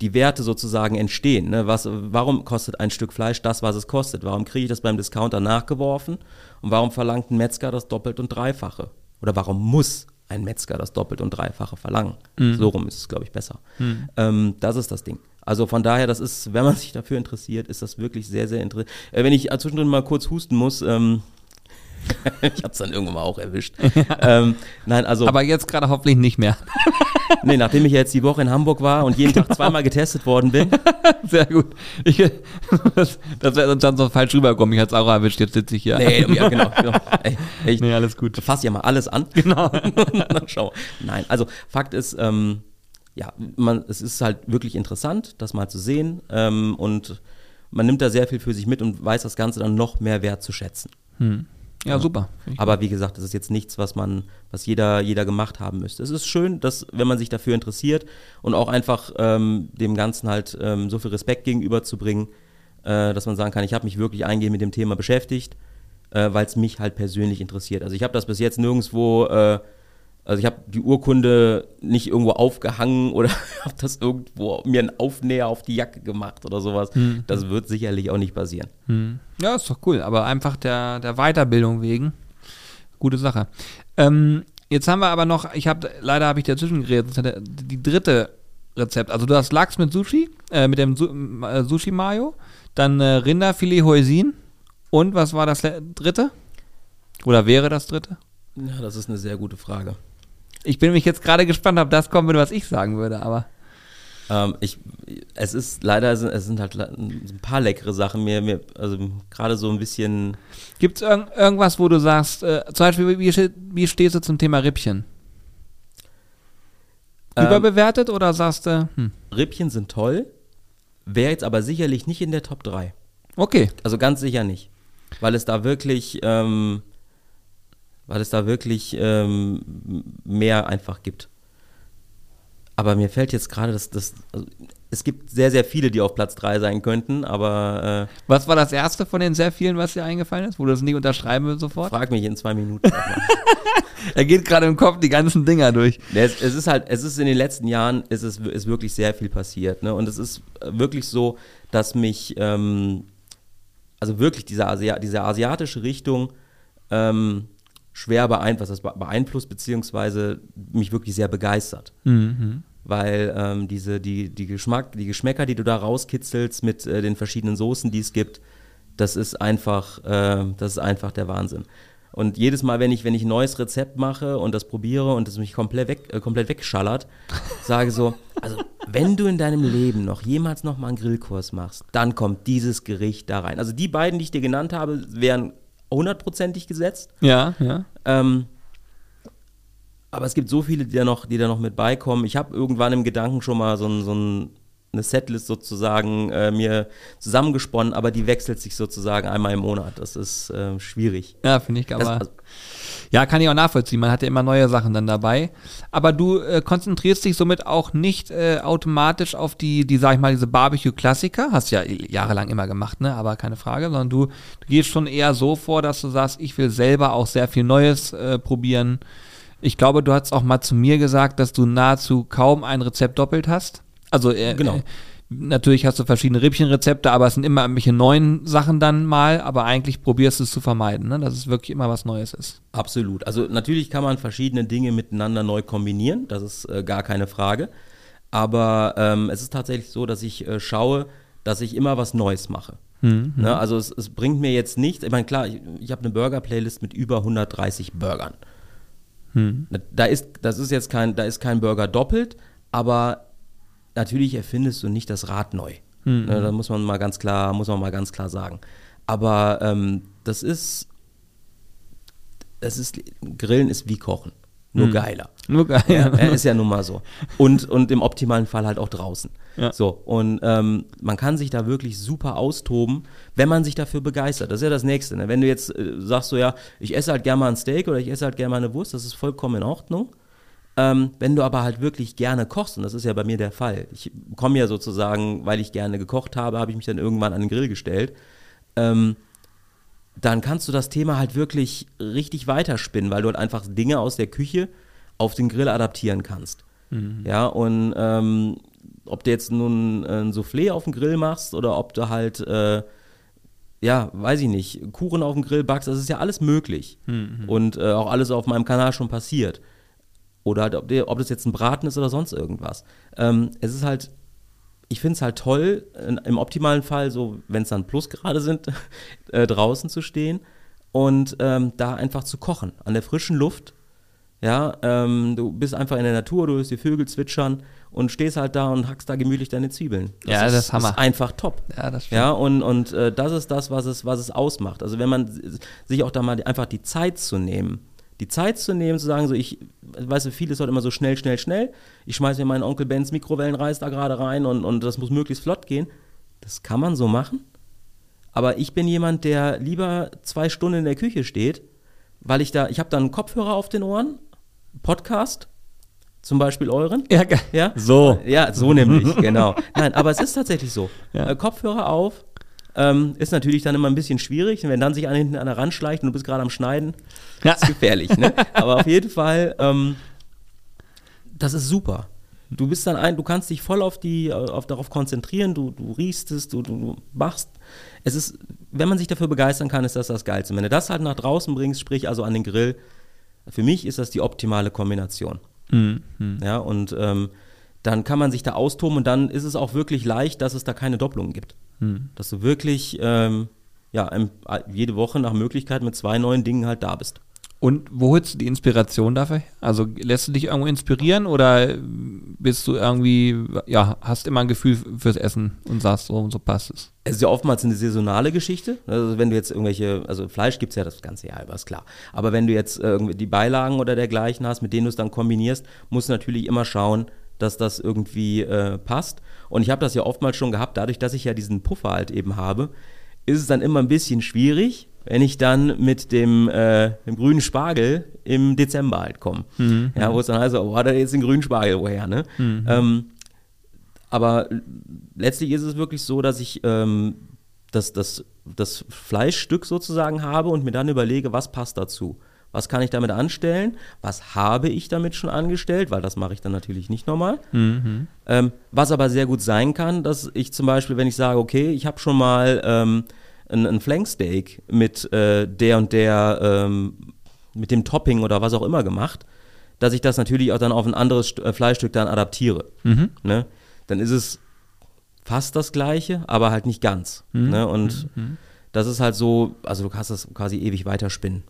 [SPEAKER 2] die Werte sozusagen entstehen. Ne? Was, warum kostet ein Stück Fleisch das, was es kostet? Warum kriege ich das beim Discounter nachgeworfen? Und warum verlangt ein Metzger das doppelt und dreifache? Oder warum muss ein Metzger das doppelt und dreifache verlangen? So rum ist es, glaube ich, besser. Ähm, das ist das Ding. Also von daher, das ist, wenn man sich dafür interessiert, ist das wirklich sehr, sehr interessant. Äh, wenn ich zwischendrin mal kurz husten muss, ähm, [laughs] ich habe es dann irgendwann mal auch erwischt. ähm, nein, also.
[SPEAKER 1] Aber jetzt gerade hoffentlich nicht mehr. [laughs]
[SPEAKER 2] nee, nachdem ich jetzt die Woche in Hamburg war und jeden Tag zweimal getestet worden bin. [laughs]
[SPEAKER 1] Sehr gut. Ich, das das wäre dann so falsch rübergekommen. Ich hätte es auch erwischt, jetzt sitze ich hier.
[SPEAKER 2] Nee, ja, genau. genau.
[SPEAKER 1] Ey, ich nee, alles gut.
[SPEAKER 2] Fass ja mal alles an.
[SPEAKER 1] Genau.
[SPEAKER 2] Schau. Nein, also Fakt ist, ähm, ja, man, es ist halt wirklich interessant, das mal zu sehen. Ähm, und man nimmt da sehr viel für sich mit und weiß das Ganze dann noch mehr wert zu schätzen.
[SPEAKER 1] Hm. Ja, super.
[SPEAKER 2] Aber wie gesagt, das ist jetzt nichts, was man, was jeder, jeder gemacht haben müsste. Es ist schön, dass, wenn man sich dafür interessiert und auch einfach ähm, dem Ganzen halt ähm, so viel Respekt gegenüberzubringen, äh, dass man sagen kann, ich habe mich wirklich eingehend mit dem Thema beschäftigt, äh, weil es mich halt persönlich interessiert. Also ich habe das bis jetzt nirgendwo äh, also ich habe die Urkunde nicht irgendwo aufgehangen [laughs] oder habe das irgendwo mir einen Aufnäher auf die Jacke gemacht oder sowas. Hm. Das wird sicherlich auch nicht passieren.
[SPEAKER 1] Hm. Ja, ist doch cool, aber einfach der, der Weiterbildung wegen. Gute Sache. Ähm, jetzt haben wir aber noch, ich habe, leider habe ich dazwischen geredet, die dritte Rezept. Also du hast Lachs mit Sushi, äh, mit dem Su äh, Sushi Mayo, dann äh, Rinderfilet Hoisin und was war das dritte? Oder wäre das dritte?
[SPEAKER 2] Ja, das ist eine sehr gute Frage.
[SPEAKER 1] Ich bin mich jetzt gerade gespannt, ob das kommen würde, was ich sagen würde, aber.
[SPEAKER 2] Ähm, ich, es ist leider, es sind halt ein paar leckere Sachen. Mir, mir also gerade so ein bisschen.
[SPEAKER 1] Gibt es irg irgendwas, wo du sagst, äh, zum Beispiel, wie, wie stehst du zum Thema Rippchen? Ähm, Überbewertet oder sagst du? Hm.
[SPEAKER 2] Rippchen sind toll, wäre jetzt aber sicherlich nicht in der Top 3.
[SPEAKER 1] Okay.
[SPEAKER 2] Also ganz sicher nicht. Weil es da wirklich. Ähm, weil es da wirklich ähm, mehr einfach gibt. Aber mir fällt jetzt gerade, dass das, also es gibt sehr, sehr viele, die auf Platz 3 sein könnten, aber.
[SPEAKER 1] Äh, was war das erste von den sehr vielen, was dir eingefallen ist, wo du das nicht unterschreiben willst sofort?
[SPEAKER 2] Frag mich in zwei Minuten. [laughs]
[SPEAKER 1] er geht gerade im Kopf die ganzen Dinger durch.
[SPEAKER 2] Es, es, ist halt, es ist in den letzten Jahren, ist es ist wirklich sehr viel passiert. Ne? Und es ist wirklich so, dass mich, ähm, also wirklich diese, Asi diese asiatische Richtung, ähm, schwer beeinflusst, das beeinflusst, beziehungsweise mich wirklich sehr begeistert. Mhm. Weil ähm, diese, die, die, Geschmack, die Geschmäcker, die du da rauskitzelst mit äh, den verschiedenen Soßen, die es gibt, das ist einfach, äh, das ist einfach der Wahnsinn. Und jedes Mal, wenn ich, wenn ich ein neues Rezept mache und das probiere und es mich komplett, weg, äh, komplett wegschallert, sage so, also wenn du in deinem Leben noch jemals noch mal einen Grillkurs machst, dann kommt dieses Gericht da rein. Also die beiden, die ich dir genannt habe, wären hundertprozentig gesetzt.
[SPEAKER 1] Ja, ja.
[SPEAKER 2] Ähm, aber es gibt so viele, die da noch, die da noch mit beikommen. Ich habe irgendwann im Gedanken schon mal so, ein, so ein, eine Setlist sozusagen äh, mir zusammengesponnen, aber die wechselt sich sozusagen einmal im Monat. Das ist äh, schwierig.
[SPEAKER 1] Ja, finde ich aber. Also, ja, kann ich auch nachvollziehen. Man hat ja immer neue Sachen dann dabei. Aber du äh, konzentrierst dich somit auch nicht äh, automatisch auf die, die, sag ich mal, diese Barbecue-Klassiker. Hast ja jahrelang immer gemacht, ne? Aber keine Frage, sondern du, du gehst schon eher so vor, dass du sagst, ich will selber auch sehr viel Neues äh, probieren. Ich glaube, du hast auch mal zu mir gesagt, dass du nahezu kaum ein Rezept doppelt hast. Also äh,
[SPEAKER 2] genau. Äh,
[SPEAKER 1] Natürlich hast du verschiedene Rippchenrezepte, aber es sind immer irgendwelche neuen Sachen dann mal, aber eigentlich probierst du es zu vermeiden, ne? dass es wirklich immer was Neues ist.
[SPEAKER 2] Absolut. Also natürlich kann man verschiedene Dinge miteinander neu kombinieren, das ist äh, gar keine Frage. Aber ähm, es ist tatsächlich so, dass ich äh, schaue, dass ich immer was Neues mache. Mhm. Ne? Also es, es, bringt mir jetzt nichts, ich meine klar, ich, ich habe eine Burger-Playlist mit über 130 Burgern. Mhm. Da ist, das ist jetzt kein, da ist kein Burger doppelt, aber natürlich erfindest du nicht das Rad neu. Mhm. Ne, da muss man mal ganz klar, muss man mal ganz klar sagen. Aber ähm, das ist, das ist, Grillen ist wie Kochen. Nur mhm. geiler.
[SPEAKER 1] Nur geiler. Ja,
[SPEAKER 2] ist ja nun mal so. Und, und im optimalen Fall halt auch draußen.
[SPEAKER 1] Ja.
[SPEAKER 2] So, und ähm, man kann sich da wirklich super austoben, wenn man sich dafür begeistert. Das ist ja das Nächste. Ne? Wenn du jetzt äh, sagst, so ja, ich esse halt gerne mal ein Steak oder ich esse halt gerne mal eine Wurst, das ist vollkommen in Ordnung. Ähm, wenn du aber halt wirklich gerne kochst, und das ist ja bei mir der Fall, ich komme ja sozusagen, weil ich gerne gekocht habe, habe ich mich dann irgendwann an den Grill gestellt, ähm, dann kannst du das Thema halt wirklich richtig weiterspinnen, weil du halt einfach Dinge aus der Küche auf den Grill adaptieren kannst. Mhm. Ja, und ähm, ob du jetzt nun ein Soufflé auf dem Grill machst oder ob du halt, äh, ja, weiß ich nicht, Kuchen auf dem Grill backst, das ist ja alles möglich. Mhm. Und äh, auch alles auf meinem Kanal schon passiert. Oder halt, ob, ob das jetzt ein Braten ist oder sonst irgendwas. Ähm, es ist halt ich finde es halt toll, in, im optimalen Fall, so wenn es dann Plusgrade sind, [laughs] äh, draußen zu stehen und ähm, da einfach zu kochen, an der frischen Luft. Ja, ähm, du bist einfach in der Natur, du hörst die Vögel zwitschern und stehst halt da und hackst da gemütlich deine Zwiebeln.
[SPEAKER 1] Ja, das ist Hammer.
[SPEAKER 2] ist einfach top.
[SPEAKER 1] Ja, das stimmt.
[SPEAKER 2] Ja, und, und äh, das ist das, was es, was es ausmacht. Also wenn man sich auch da mal einfach die Zeit zu nehmen, die Zeit zu nehmen, zu sagen, so ich, weißt du, vieles heute immer so schnell, schnell, schnell. Ich schmeiße mir meinen Onkel Bens Mikrowellenreis da gerade rein und, und das muss möglichst flott gehen. Das kann man so machen. Aber ich bin jemand, der lieber zwei Stunden in der Küche steht, weil ich da, ich habe da einen Kopfhörer auf den Ohren, Podcast, zum Beispiel euren.
[SPEAKER 1] Ja,
[SPEAKER 2] Ja?
[SPEAKER 1] So.
[SPEAKER 2] Ja, so nämlich, genau. Nein, aber es ist tatsächlich so.
[SPEAKER 1] Ja.
[SPEAKER 2] Äh, Kopfhörer auf, ähm, ist natürlich dann immer ein bisschen schwierig. Wenn dann sich einer hinten einer ranschleicht und du bist gerade am Schneiden,
[SPEAKER 1] Ja.
[SPEAKER 2] ist gefährlich. Ne? Aber auf jeden Fall, ähm, das ist super. Du bist dann ein, du kannst dich voll auf die, auf darauf konzentrieren, du, du riechst es, du, du, du machst. Es ist, wenn man sich dafür begeistern kann, ist das das Geilste. Wenn du das halt nach draußen bringst, sprich also an den Grill, für mich ist das die optimale Kombination.
[SPEAKER 1] Mhm.
[SPEAKER 2] Ja, und ähm, dann kann man sich da austoben und dann ist es auch wirklich leicht, dass es da keine Doppelungen gibt.
[SPEAKER 1] Mhm.
[SPEAKER 2] Dass du wirklich ähm, ja, jede Woche nach Möglichkeit mit zwei neuen Dingen halt da bist.
[SPEAKER 1] Und wo holst du die Inspiration dafür? Also lässt du dich irgendwo inspirieren oder bist du irgendwie, ja, hast immer ein Gefühl fürs Essen und sagst so und so passt es?
[SPEAKER 2] Es ist ja oftmals eine saisonale Geschichte. Also wenn du jetzt irgendwelche, also Fleisch gibt es ja das ganze Jahr über, ist klar. Aber wenn du jetzt irgendwie die Beilagen oder dergleichen hast, mit denen du es dann kombinierst, musst du natürlich immer schauen, dass das irgendwie äh, passt. Und ich habe das ja oftmals schon gehabt, dadurch, dass ich ja diesen Puffer halt eben habe, ist es dann immer ein bisschen schwierig, wenn ich dann mit dem, äh, dem grünen Spargel im Dezember halt komme. Ja, wo es dann heißt, oh, hat er jetzt den grünen Spargel woher, ne? Ähm, aber letztlich ist es wirklich so, dass ich ähm, das, das, das Fleischstück sozusagen habe und mir dann überlege, was passt dazu. Was kann ich damit anstellen? Was habe ich damit schon angestellt? Weil das mache ich dann natürlich nicht nochmal. Ähm, was aber sehr gut sein kann, dass ich zum Beispiel, wenn ich sage, okay, ich habe schon mal ähm, ein, ein Flanksteak mit äh, der und der, ähm, mit dem Topping oder was auch immer gemacht, dass ich das natürlich auch dann auf ein anderes St- äh, Fleischstück dann adaptiere. Ne? Dann ist es fast das gleiche, aber halt nicht ganz. Ne? Und das ist halt so, also du kannst das quasi ewig weiterspinnen.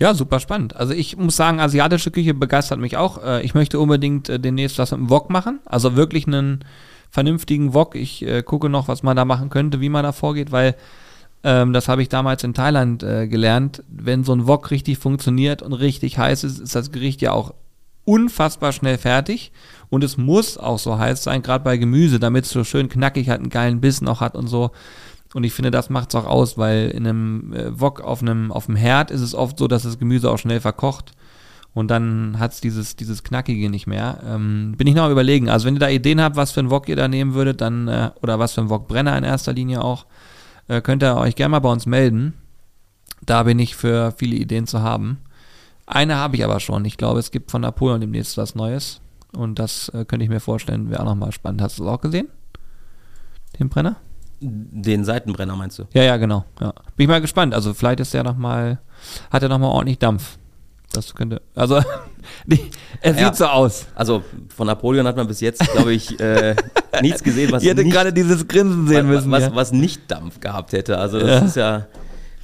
[SPEAKER 1] Ja, super spannend. Also ich muss sagen, asiatische Küche begeistert mich auch. Äh, Ich möchte unbedingt äh, demnächst was mit dem Wok machen. Also wirklich einen vernünftigen Wok. Ich äh, gucke noch, was man da machen könnte, wie man da vorgeht, weil ähm, das habe ich damals in Thailand äh, gelernt. Wenn so ein Wok richtig funktioniert und richtig heiß ist, ist das Gericht ja auch unfassbar schnell fertig. Und es muss auch so heiß sein, gerade bei Gemüse, damit es so schön knackig hat, einen geilen Biss noch hat und so. Und ich finde, das macht es auch aus, weil in einem äh, Wok auf einem, auf dem Herd ist es oft so, dass das Gemüse auch schnell verkocht. Und dann hat es dieses, dieses Knackige nicht mehr. Ähm, bin ich noch am überlegen. Also wenn ihr da Ideen habt, was für ein Wok ihr da nehmen würdet, dann, äh, oder was für ein Wokbrenner in erster Linie auch, äh, könnt ihr euch gerne mal bei uns melden. Da bin ich für viele Ideen zu haben. Eine habe ich aber schon. Ich glaube, es gibt von Napoleon demnächst was Neues. Und das äh, könnte ich mir vorstellen, wäre auch nochmal spannend. Hast du es auch gesehen? Den Brenner?
[SPEAKER 2] Den Seitenbrenner meinst du?
[SPEAKER 1] Ja, ja, genau. Ja. Bin ich mal gespannt. Also vielleicht ist der noch mal, hat er noch mal ordentlich Dampf. Das könnte, also, [laughs] die, es
[SPEAKER 2] Ja.
[SPEAKER 1] sieht so aus.
[SPEAKER 2] Also von Napoleon hat man bis jetzt, glaube ich, äh, [laughs] nichts gesehen, was
[SPEAKER 1] Ihr
[SPEAKER 2] nicht,
[SPEAKER 1] gerade dieses Grinsen sehen
[SPEAKER 2] was,
[SPEAKER 1] müssen.
[SPEAKER 2] was,
[SPEAKER 1] ja.
[SPEAKER 2] was nicht Dampf gehabt hätte. Also das ist ja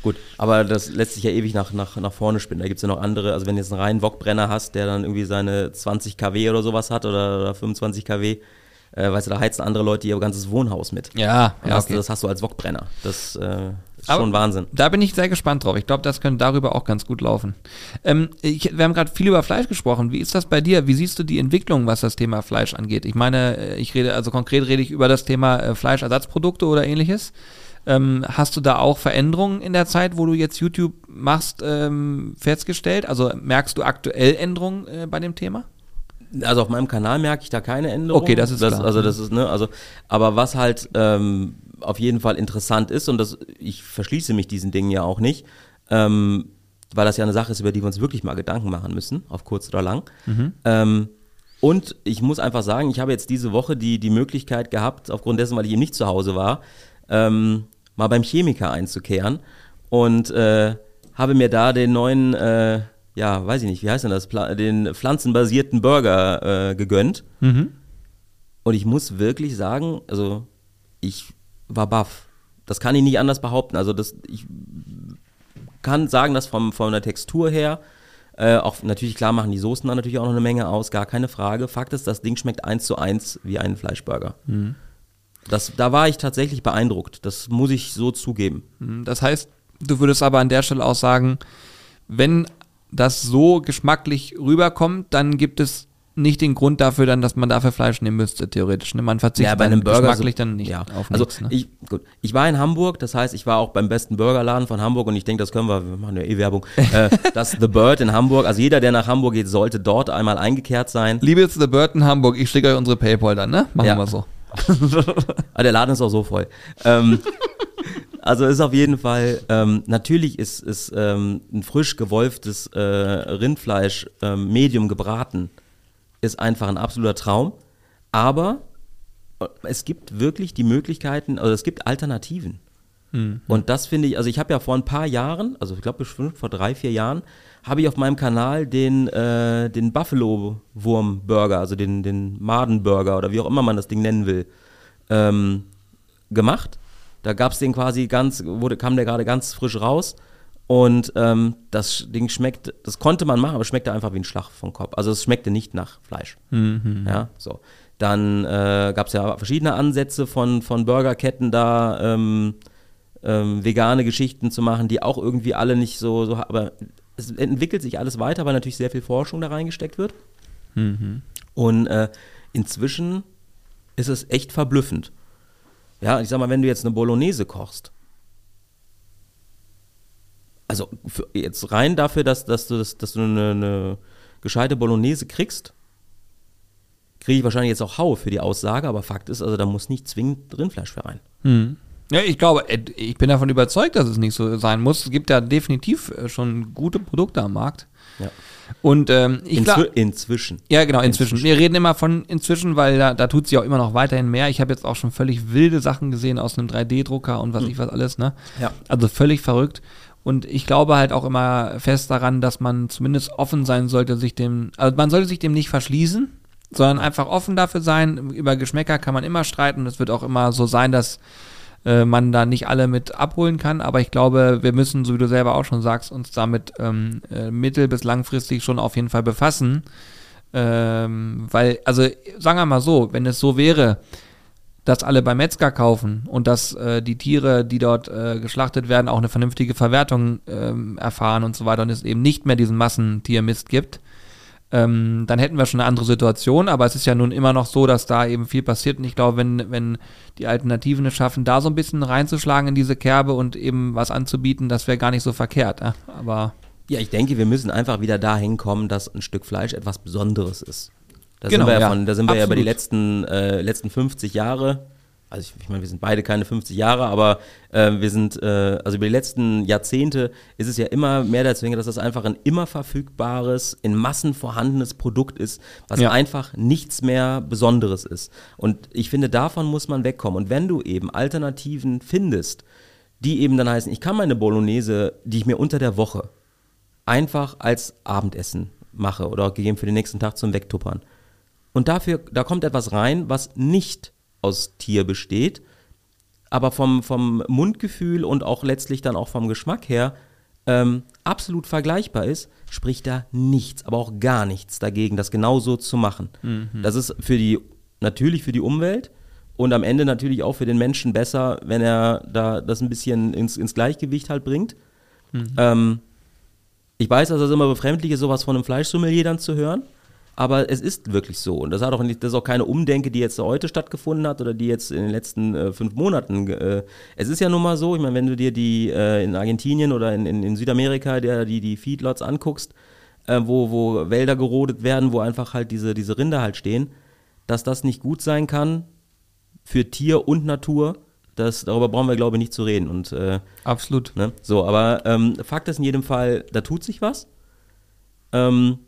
[SPEAKER 2] gut. Aber das lässt sich ja ewig nach, nach, nach vorne spinnen. Da gibt es ja noch andere, also wenn du jetzt einen reinen Wokbrenner hast, der dann irgendwie seine 20 kW oder sowas hat oder, oder 25 kW, äh, weißt du, da heizen andere Leute ihr ganzes Wohnhaus mit.
[SPEAKER 1] ja, ja,
[SPEAKER 2] hast,
[SPEAKER 1] okay.
[SPEAKER 2] Das hast du als Wokbrenner. Das äh, ist
[SPEAKER 1] Aber-
[SPEAKER 2] schon Wahnsinn.
[SPEAKER 1] Da bin ich sehr gespannt drauf. Ich glaube, das könnte darüber auch ganz gut laufen. Ähm, ich, wir haben gerade viel über Fleisch gesprochen. Wie ist das bei dir? Wie siehst du die Entwicklung, was das Thema Fleisch angeht? Ich meine, äh, ich rede, also konkret rede ich über das Thema äh, Fleischersatzprodukte oder ähnliches. Ähm, hast du da auch Veränderungen in der Zeit, wo du jetzt YouTube machst, ähm, festgestellt? Also merkst du aktuell Änderungen äh, bei dem Thema?
[SPEAKER 2] Also auf meinem Kanal merke ich da keine Änderung.
[SPEAKER 1] Okay, das ist
[SPEAKER 2] das,
[SPEAKER 1] klar.
[SPEAKER 2] Also das ist, ne, also, aber was halt ähm, auf jeden Fall interessant ist, und das, ich verschließe mich diesen Dingen ja auch nicht, ähm, weil das ja eine Sache ist, über die wir uns wirklich mal Gedanken machen müssen, auf kurz oder lang. Ähm, und ich muss einfach sagen, ich habe jetzt diese Woche die, die Möglichkeit gehabt, aufgrund dessen, weil ich eben nicht zu Hause war, ähm, mal beim Chemiker einzukehren und äh, habe mir da den neuen, äh, ja, weiß ich nicht, wie heißt denn das, den pflanzenbasierten Burger äh, gegönnt. Und ich muss wirklich sagen, also ich war baff. Das kann ich nicht anders behaupten. Also das, ich kann sagen, dass vom, von der Textur her, äh, auch natürlich klar machen die Soßen dann natürlich auch noch eine Menge aus, gar keine Frage. Fakt ist, das Ding schmeckt eins zu eins wie ein Fleischburger. Mhm. Das, da war ich tatsächlich beeindruckt. Das muss ich so zugeben.
[SPEAKER 1] Mhm. Das heißt, du würdest aber an der Stelle auch sagen, wenn das so geschmacklich rüberkommt, dann gibt es nicht den Grund dafür dann, dass man dafür Fleisch nehmen müsste, theoretisch. Ne? Man verzichtet
[SPEAKER 2] ja, bei einem Burger
[SPEAKER 1] geschmacklich so, dann nicht
[SPEAKER 2] ja. auf also nichts. Ne? Ich, gut. ich war in Hamburg, das heißt, ich war auch beim besten Burgerladen von Hamburg und ich denke, das können wir, wir machen ja eh Werbung, äh, [laughs] das The Bird in Hamburg, also jeder, der nach Hamburg geht, sollte dort einmal eingekehrt sein.
[SPEAKER 1] Liebes The Bird in Hamburg, ich schicke euch unsere Paypal dann, ne? Machen ja. wir so.
[SPEAKER 2] ah, der Laden ist auch so voll. ähm, [laughs] also ist auf jeden Fall, ähm, natürlich ist, ist ähm, ein frisch gewolftes äh, Rindfleisch ähm, medium gebraten ist einfach ein absoluter Traum. Aber äh, es gibt wirklich die Möglichkeiten, also es gibt Alternativen. Mhm. Und das finde ich, also ich habe ja vor ein paar Jahren, also ich glaube vor drei, vier Jahren, habe ich auf meinem Kanal den, äh, den Buffalo-Wurm-Burger, also den, den Maden-Burger oder wie auch immer man das Ding nennen will, ähm, gemacht. Da gab es den quasi ganz, wurde, kam der gerade ganz frisch raus und ähm, das Ding schmeckt, das konnte man machen, aber schmeckte einfach wie ein Schlag vom Kopf. Also es schmeckte nicht nach Fleisch. Mhm. Ja, so. Dann äh, gab es ja verschiedene Ansätze von, von Burgerketten da, ähm, ähm, vegane Geschichten zu machen, die auch irgendwie alle nicht so, so, aber es entwickelt sich alles weiter, weil natürlich sehr viel Forschung da reingesteckt wird. Mhm. Und äh, inzwischen ist es echt verblüffend. Ja, ich sag mal, wenn du jetzt eine Bolognese kochst, also jetzt rein dafür, dass, dass du, dass, dass du eine, eine gescheite Bolognese kriegst, kriege ich wahrscheinlich jetzt auch Hau für die Aussage, aber Fakt ist, also da muss nicht zwingend Rindfleisch für rein.
[SPEAKER 1] Hm. Ja, ich glaube, äh, ich bin davon überzeugt, dass es nicht so sein muss. Es gibt ja definitiv äh, schon gute Produkte am Markt. Ja. Und ähm, ich
[SPEAKER 2] glaub, inzwischen.
[SPEAKER 1] Ja, genau, inzwischen. inzwischen. Wir reden immer von inzwischen, weil da, da tut sie auch immer noch weiterhin mehr. Ich habe jetzt auch schon völlig wilde Sachen gesehen aus einem 3D-Drucker und was hm. ich was alles, ne? Ja. Also völlig verrückt. Und ich glaube halt auch immer fest daran, dass man zumindest offen sein sollte, sich dem, also man sollte sich dem nicht verschließen, sondern einfach offen dafür sein. Über Geschmäcker kann man immer streiten. Es wird auch immer so sein, dass äh, man da nicht alle mit abholen kann. Aber ich glaube, wir müssen, so wie du selber auch schon sagst, uns damit ähm, äh, mittel- bis langfristig schon auf jeden Fall befassen. Ähm, weil, also sagen wir mal so, wenn es so wäre, dass alle beim Metzger kaufen und dass äh, die Tiere, die dort äh, geschlachtet werden, auch eine vernünftige Verwertung ähm, erfahren und so weiter und es eben nicht mehr diesen Massentiermist gibt, ähm, dann hätten wir schon eine andere Situation. Aber es ist ja nun immer noch so, dass da eben viel passiert und ich glaube, wenn, wenn die Alternativen es schaffen, da so ein bisschen reinzuschlagen in diese Kerbe und eben was anzubieten, das wäre gar nicht so verkehrt. Ja? Aber
[SPEAKER 2] ja, ich denke, wir müssen einfach wieder dahin kommen, dass ein Stück Fleisch etwas Besonderes ist. Da genau, sind wir ja, von, da sind wir ja über die letzten, äh, letzten 50 Jahre, also ich, ich meine, wir sind beide keine 50 Jahre, aber äh, wir sind, äh, also über die letzten Jahrzehnte ist es ja immer mehr dazu, dass das einfach ein immer verfügbares, in Massen vorhandenes Produkt ist, was ja. einfach nichts mehr Besonderes ist. Und ich finde, davon muss man wegkommen. Und wenn du eben Alternativen findest, die eben dann heißen, ich kann meine Bolognese, die ich mir unter der Woche einfach als Abendessen mache oder gegeben für den nächsten Tag zum Wegtuppern und dafür, da kommt etwas rein, was nicht aus Tier besteht, aber vom, vom Mundgefühl und auch letztlich dann auch vom Geschmack her ähm, absolut vergleichbar ist, spricht da nichts, aber auch gar nichts dagegen, das genauso zu machen. Mhm. Das ist für die, natürlich für die Umwelt und am Ende natürlich auch für den Menschen besser, wenn er da das ein bisschen ins, ins Gleichgewicht halt bringt. Mhm. Ähm, ich weiß, dass das immer befremdlich ist, sowas von einem Fleischsommelier dann zu hören. Aber es ist wirklich so. Und das, hat auch nicht, das ist auch keine Umdenke, die jetzt heute stattgefunden hat oder die jetzt in den letzten äh, fünf Monaten. Äh, es ist ja nun mal so, ich meine, wenn du dir die äh, in Argentinien oder in, in, in Südamerika der, die, die Feedlots anguckst, äh, wo, wo Wälder gerodet werden, wo einfach halt diese, diese Rinder halt stehen, dass das nicht gut sein kann für Tier und Natur. Das, darüber brauchen wir, glaube ich, nicht zu reden. Und, äh,
[SPEAKER 1] Absolut.
[SPEAKER 2] Ne? So, aber ähm, Fakt ist in jedem Fall, da tut sich was. Ähm,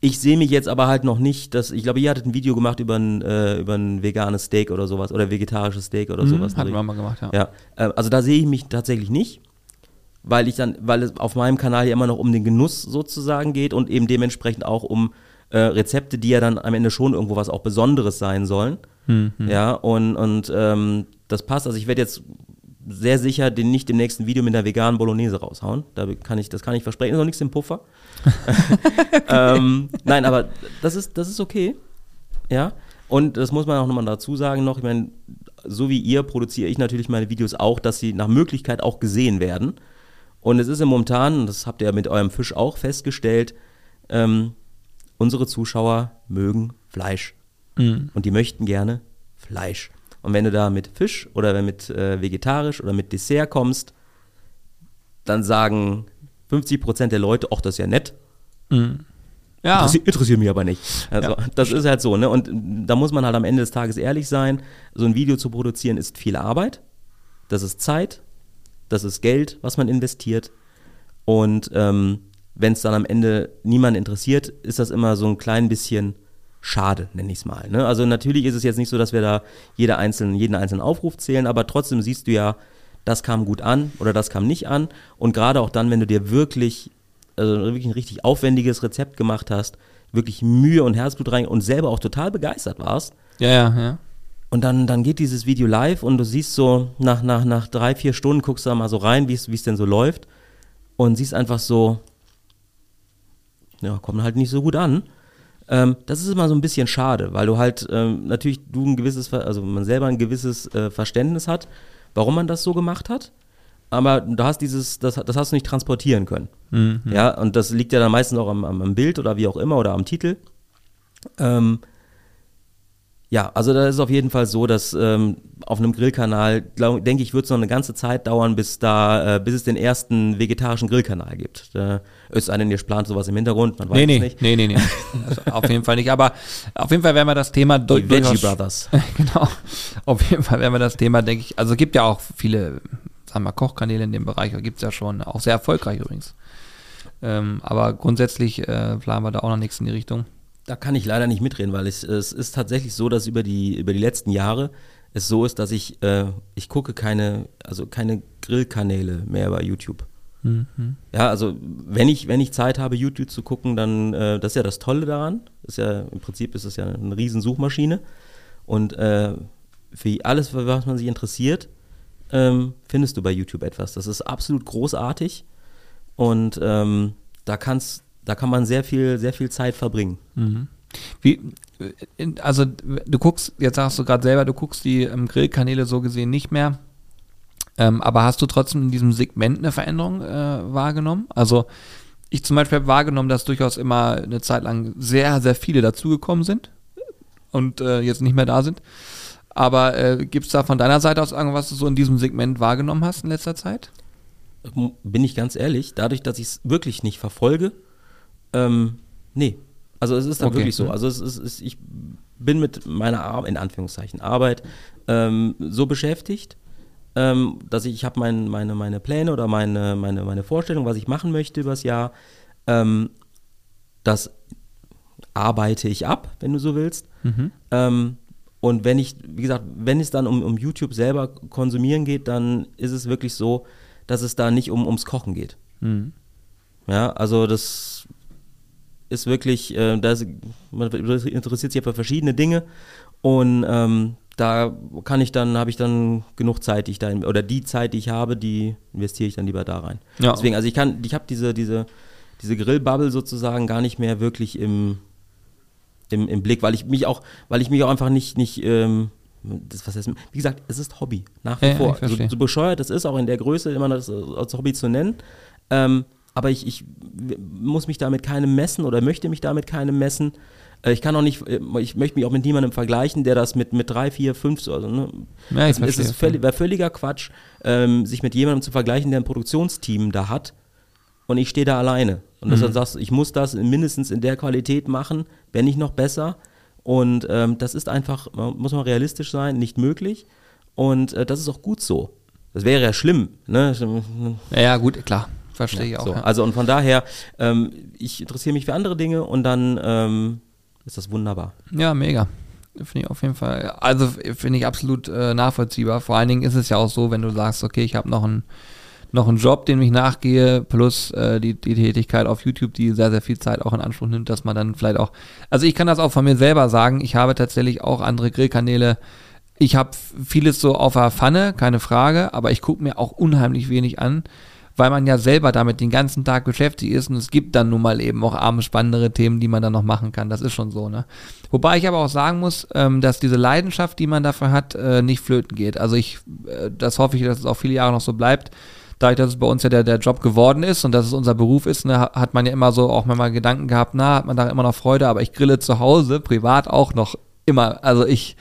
[SPEAKER 2] ich sehe mich jetzt aber halt noch nicht, dass ich glaube, ihr hattet ein Video gemacht über ein, äh, über ein veganes Steak oder sowas oder vegetarisches Steak oder mhm, sowas.
[SPEAKER 1] Hatten wir mal gemacht, ja.
[SPEAKER 2] ja äh, also da sehe ich mich tatsächlich nicht, weil ich dann, weil es auf meinem Kanal ja immer noch um den Genuss sozusagen geht und eben dementsprechend auch um äh, Rezepte, die ja dann am Ende schon irgendwo was auch Besonderes sein sollen. Mhm. Ja, und, und ähm, das passt. Also ich werde jetzt sehr sicher den nicht im nächsten Video mit der veganen Bolognese raushauen. Da kann ich, das kann ich versprechen. Ist noch nichts im Puffer. [laughs] [laughs] ähm, nein, aber das ist, das ist okay. Ja. Und das muss man auch nochmal dazu sagen noch. Ich meine, so wie ihr produziere ich natürlich meine Videos auch, dass sie nach Möglichkeit auch gesehen werden. Und es ist im momentan, das habt ihr ja mit eurem Fisch auch festgestellt, ähm, unsere Zuschauer mögen Fleisch. Mhm. Und die möchten gerne Fleisch. Und wenn du da mit Fisch oder mit äh, vegetarisch oder mit Dessert kommst, dann sagen 50% der Leute, ach, das ist ja nett. Mhm. Ja. Interessiert, interessiert, mich aber nicht. Also, ja. das ist halt so, ne? Und da muss man halt am Ende des Tages ehrlich sein. So ein Video zu produzieren ist viel Arbeit. Das ist Zeit. Das ist Geld, was man investiert. Und ähm, wenn es dann am Ende niemand interessiert, ist das immer so ein klein bisschen schade, nenne ich es mal. Ne? Also natürlich ist es jetzt nicht so, dass wir da jede einzelnen, jeden einzelnen Aufruf zählen, aber trotzdem siehst du ja, das kam gut an oder das kam nicht an. Und gerade auch dann, wenn du dir wirklich, also wirklich ein richtig aufwendiges Rezept gemacht hast, wirklich Mühe und Herzblut rein und selber auch total begeistert warst.
[SPEAKER 1] Ja, ja, ja.
[SPEAKER 2] Und dann, dann geht dieses Video live und du siehst so, nach, nach, nach drei, vier Stunden guckst du da mal so rein, wie es denn so läuft und siehst einfach so, ja, kommt halt nicht so gut an. Ähm, das ist immer so ein bisschen schade, weil du halt ähm, natürlich du ein gewisses, also man selber ein gewisses äh, Verständnis hat, warum man das so gemacht hat. Aber du hast dieses, das, das hast du nicht transportieren können. Mhm. Ja, und das liegt ja dann meistens auch am, am, Bild oder wie auch immer oder am Titel. Ähm, ja, also da ist es auf jeden Fall so, dass ähm, auf einem Grillkanal, glaub, denke ich, wird es noch eine ganze Zeit dauern, bis da, äh, bis es den ersten vegetarischen Grillkanal gibt. Da ist einen, ihr plant sowas im Hintergrund, man weiß
[SPEAKER 1] nee, nee,
[SPEAKER 2] es nicht.
[SPEAKER 1] Nee, nee, nee, also [laughs] auf jeden Fall nicht. Aber auf jeden Fall werden wir das Thema
[SPEAKER 2] Die Veggie Brothers. [laughs]
[SPEAKER 1] genau. Auf jeden Fall werden wir das Thema, denke ich, also es gibt ja auch viele, sagen wir, Kochkanäle in dem Bereich, gibt es ja schon, auch sehr erfolgreich übrigens. Ähm, aber grundsätzlich äh, planen wir da auch noch nichts in die Richtung.
[SPEAKER 2] Da kann ich leider nicht mitreden, weil ich, es ist tatsächlich so, dass über die, über die letzten Jahre es so ist, dass ich, äh, ich gucke keine, also keine Grillkanäle mehr bei YouTube. Mhm. Ja, also wenn ich, wenn ich Zeit habe, YouTube zu gucken, dann, äh, das ist ja das Tolle daran. ist ja, im Prinzip ist es ja eine riesen Suchmaschine. Und äh, für alles, für was man sich interessiert, ähm, findest du bei YouTube etwas. Das ist absolut großartig. Und ähm, da kannst da kann man sehr viel, sehr viel Zeit verbringen. Mhm.
[SPEAKER 1] Wie, also du guckst, jetzt sagst du gerade selber, du guckst die ähm, Grillkanäle so gesehen nicht mehr. Ähm, aber hast du trotzdem in diesem Segment eine Veränderung äh, wahrgenommen? Also ich zum Beispiel habe wahrgenommen, dass durchaus immer eine Zeit lang sehr, sehr viele dazugekommen sind und äh, jetzt nicht mehr da sind. Aber äh, gibt es da von deiner Seite aus irgendwas, was du so in diesem Segment wahrgenommen hast in letzter Zeit?
[SPEAKER 2] Bin ich ganz ehrlich, dadurch, dass ich es wirklich nicht verfolge, ähm, nee. Also es ist dann okay. wirklich so. Also es ist, es, ich bin mit meiner Arbeit, in Anführungszeichen Arbeit, ähm, so beschäftigt, ähm, dass ich, ich habe mein, meine, meine Pläne oder meine, meine, meine Vorstellung, was ich machen möchte übers Jahr. Ähm, das arbeite ich ab, wenn du so willst. Mhm. Ähm, und wenn ich, wie gesagt, wenn es dann um, um YouTube selber konsumieren geht, dann ist es wirklich so, dass es da nicht um, ums Kochen geht. Mhm. Ja, also das ist wirklich, äh, das, man interessiert sich ja für verschiedene Dinge und ähm, da kann ich dann, habe ich dann genug Zeit, die ich da, oder die Zeit, die ich habe, die investiere ich dann lieber da rein. Ja. Deswegen, also ich kann, ich habe diese, diese, diese Grillbubble sozusagen gar nicht mehr wirklich im, im, im Blick, weil ich mich auch, weil ich mich auch einfach nicht, nicht, ähm, das, was heißt, wie gesagt, es ist Hobby, nach wie ja, vor. So, so, bescheuert es ist, auch in der Größe immer das als Hobby zu nennen. Ähm, aber ich, ich muss mich damit keinem messen oder möchte mich damit keinem messen. Äh, ich kann auch nicht, äh, ich möchte mich auch mit niemandem vergleichen, der das mit, mit drei, vier, fünf, also, ne? Ja, ich es ist völlig, wäre völliger Quatsch, ähm, sich mit jemandem zu vergleichen, der ein Produktionsteam da hat und ich stehe da alleine. Und mhm. dann sagst du, ich muss das mindestens in der Qualität machen, wenn nicht noch besser. Und ähm, das ist einfach, muss man realistisch sein, nicht möglich. Und äh, das ist auch gut so. Das wäre ja schlimm. Ne?
[SPEAKER 1] Ja, gut, klar. Verstehe
[SPEAKER 2] ich
[SPEAKER 1] auch.
[SPEAKER 2] So. Ja. Also und von daher, ähm, ich interessiere mich für andere Dinge und dann ähm, ist das wunderbar.
[SPEAKER 1] Ja, mega. Finde ich auf jeden Fall. Also finde ich absolut äh, nachvollziehbar. Vor allen Dingen ist es ja auch so, wenn du sagst, okay, ich habe noch ein noch einen Job, den ich nachgehe, plus äh, die, die Tätigkeit auf YouTube, die sehr, sehr viel Zeit auch in Anspruch nimmt, dass man dann vielleicht auch, also ich kann das auch von mir selber sagen, ich habe tatsächlich auch andere Grillkanäle, ich habe vieles so auf der Pfanne, keine Frage, aber ich gucke mir auch unheimlich wenig an weil man ja selber damit den ganzen Tag beschäftigt ist und es gibt dann nun mal eben auch abends spannendere Themen, die man dann noch machen kann. Das ist schon so, ne? Wobei ich aber auch sagen muss, ähm, dass diese Leidenschaft, die man dafür hat, äh, nicht flöten geht. Also ich, äh, das hoffe ich, dass es auch viele Jahre noch so bleibt. Dadurch, dass es bei uns ja der, der Job geworden ist und dass es unser Beruf ist, ne, hat man ja immer so auch mal Gedanken gehabt, na, hat man da immer noch Freude, aber ich grille zu Hause, privat auch noch immer. Also ich,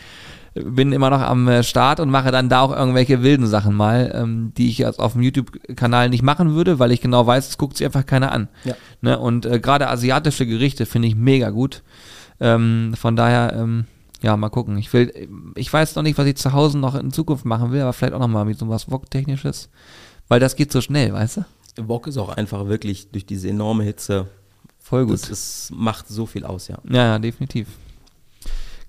[SPEAKER 1] bin immer noch am äh, Start und mache dann da auch irgendwelche wilden Sachen mal, ähm, die ich jetzt auf dem YouTube-Kanal nicht machen würde, weil ich genau weiß, es guckt sich einfach keiner an. Ja. Ne? Und äh, gerade asiatische Gerichte finde ich mega gut. Ähm, von daher, ähm, ja, mal gucken. Ich will, ich weiß noch nicht, was ich zu Hause noch in Zukunft machen will, aber vielleicht auch noch mal mit so was Wok-technisches, weil das geht so schnell, weißt du?
[SPEAKER 2] Wok ist auch einfach wirklich durch diese enorme Hitze.
[SPEAKER 1] Voll gut.
[SPEAKER 2] Das, das macht so viel aus, ja.
[SPEAKER 1] Ja, ja definitiv.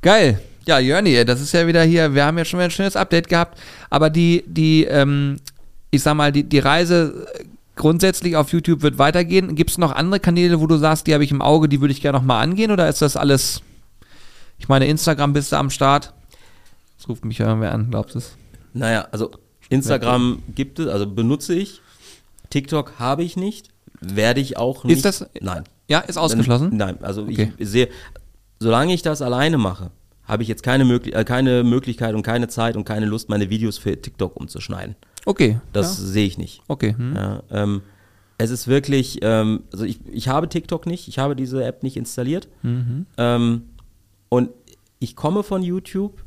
[SPEAKER 1] Geil. Ja, Jörni, das ist ja wieder hier, wir haben ja schon wieder ein schönes Update gehabt, aber die, die, ähm, ich sag mal, die, die Reise grundsätzlich auf YouTube wird weitergehen. Gibt es noch andere Kanäle, wo du sagst, die habe ich im Auge, die würde ich gerne nochmal angehen oder ist das alles, ich meine, Instagram bist du am Start? Das ruft mich ja irgendwer an, glaubst du es?
[SPEAKER 2] Naja, also Instagram gibt es, also benutze ich. TikTok habe ich nicht, werde ich auch nicht.
[SPEAKER 1] Ist das?
[SPEAKER 2] Nein.
[SPEAKER 1] Ja, ist ausgeschlossen?
[SPEAKER 2] Nein, also okay. ich sehe, solange ich das alleine mache, habe ich jetzt keine, Möglich äh, keine Möglichkeit und keine Zeit und keine Lust, meine Videos für TikTok umzuschneiden.
[SPEAKER 1] Okay.
[SPEAKER 2] Das ja. sehe ich nicht.
[SPEAKER 1] Okay.
[SPEAKER 2] Hm. Ja, ähm, es ist wirklich, ähm, also ich, ich habe TikTok nicht, ich habe diese App nicht installiert. Mhm. Ähm, und ich komme von YouTube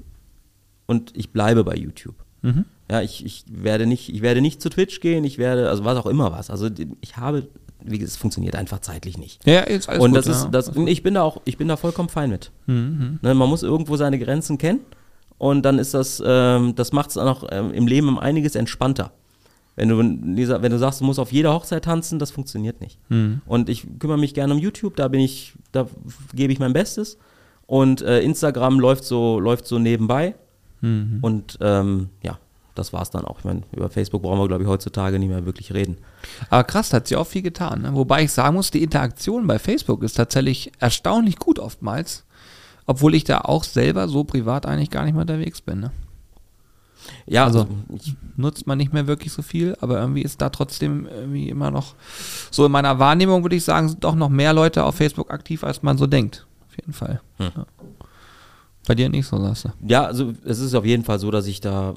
[SPEAKER 2] und ich bleibe bei YouTube. Mhm. Ja, ich, ich werde nicht, ich werde nicht zu Twitch gehen, ich werde, also was auch immer was. Also ich habe wie es funktioniert einfach zeitlich nicht.
[SPEAKER 1] Ja, ist alles
[SPEAKER 2] Und
[SPEAKER 1] gut,
[SPEAKER 2] das ist, das, ich bin da auch, ich bin da vollkommen fein mit. Mhm. Ne, man muss irgendwo seine Grenzen kennen und dann ist das, ähm, das macht es auch ähm, im Leben um einiges entspannter. Wenn du, wenn du sagst, du musst auf jeder Hochzeit tanzen, das funktioniert nicht. Mhm. Und ich kümmere mich gerne um YouTube, da bin ich, da gebe ich mein Bestes. Und äh, Instagram läuft so, läuft so nebenbei. Mhm. Und ähm, ja, das war es dann auch. Ich meine, über Facebook brauchen wir, glaube ich, heutzutage nicht mehr wirklich reden.
[SPEAKER 1] Aber krass, hat sie auch viel getan. Ne? Wobei ich sagen muss, die Interaktion bei Facebook ist tatsächlich erstaunlich gut oftmals. Obwohl ich da auch selber so privat eigentlich gar nicht mehr unterwegs bin. Ne? Ja, also, also nutzt man nicht mehr wirklich so viel, aber irgendwie ist da trotzdem irgendwie immer noch so in meiner Wahrnehmung würde ich sagen, sind doch noch mehr Leute auf Facebook aktiv, als man so denkt. Auf jeden Fall. Hm. Ja. Bei dir nicht so, sagst du?
[SPEAKER 2] Ja, also es ist auf jeden Fall so, dass ich da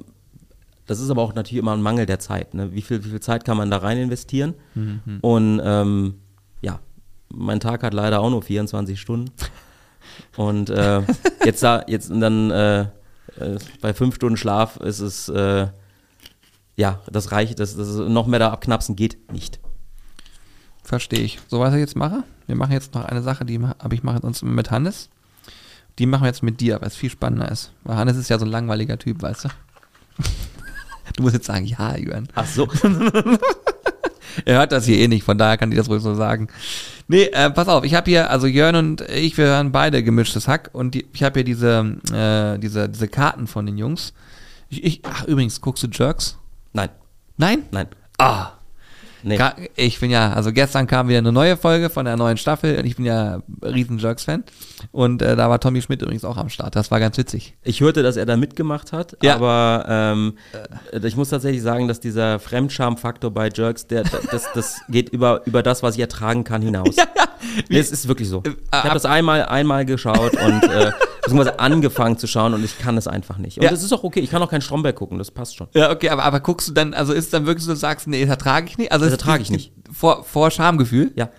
[SPEAKER 2] das ist aber auch natürlich immer ein Mangel der Zeit. Ne? Wie, viel, wie viel Zeit kann man da rein investieren? Mhm. Und ähm, ja, mein Tag hat leider auch nur 24 Stunden. Und äh, [laughs] jetzt da, jetzt dann äh, äh, bei fünf Stunden Schlaf ist es äh, ja, das reicht, das, das noch mehr da abknapsen geht nicht.
[SPEAKER 1] Verstehe ich. So was ich jetzt mache. Wir machen jetzt noch eine Sache, die habe ich mache sonst mit Hannes. Die machen wir jetzt mit dir, weil es viel spannender ist. Weil Hannes ist ja so ein langweiliger Typ, weißt du? Du musst jetzt sagen, ja, Jürgen.
[SPEAKER 2] Ach so. [laughs]
[SPEAKER 1] er hört das hier eh nicht, von daher kann ich das ruhig so sagen. Nee, äh, pass auf, ich habe hier, also Jörn und ich, wir hören beide gemischtes Hack und die, ich habe hier diese, äh, diese, diese Karten von den Jungs. Ich, ich, ach, übrigens, guckst du Jerks?
[SPEAKER 2] Nein.
[SPEAKER 1] Nein?
[SPEAKER 2] Nein.
[SPEAKER 1] Ah, Nee. Ich bin ja, also gestern kam wieder eine neue Folge von der neuen Staffel und ich bin ja riesen Jerks-Fan. Und äh, da war Tommy Schmidt übrigens auch am Start. Das war ganz witzig.
[SPEAKER 2] Ich hörte, dass er da mitgemacht hat, ja. aber ähm, äh. ich muss tatsächlich sagen, dass dieser Fremdscham-Faktor bei Jerks, der, das, das geht über, über das, was ich ertragen kann, hinaus. [laughs] ja, ja. Es ist wirklich so. Äh, ich habe das einmal, einmal geschaut und äh, [laughs] beziehungsweise angefangen zu schauen und ich kann es einfach nicht. Und ja. das ist auch okay, ich kann auch keinen Stromberg gucken, das passt schon.
[SPEAKER 1] Ja, okay, aber, aber guckst du dann, also ist es dann wirklich so, du sagst, nee, das ertrage ich nicht? Also
[SPEAKER 2] das ertrage ich nicht.
[SPEAKER 1] Vor, vor Schamgefühl?
[SPEAKER 2] Ja.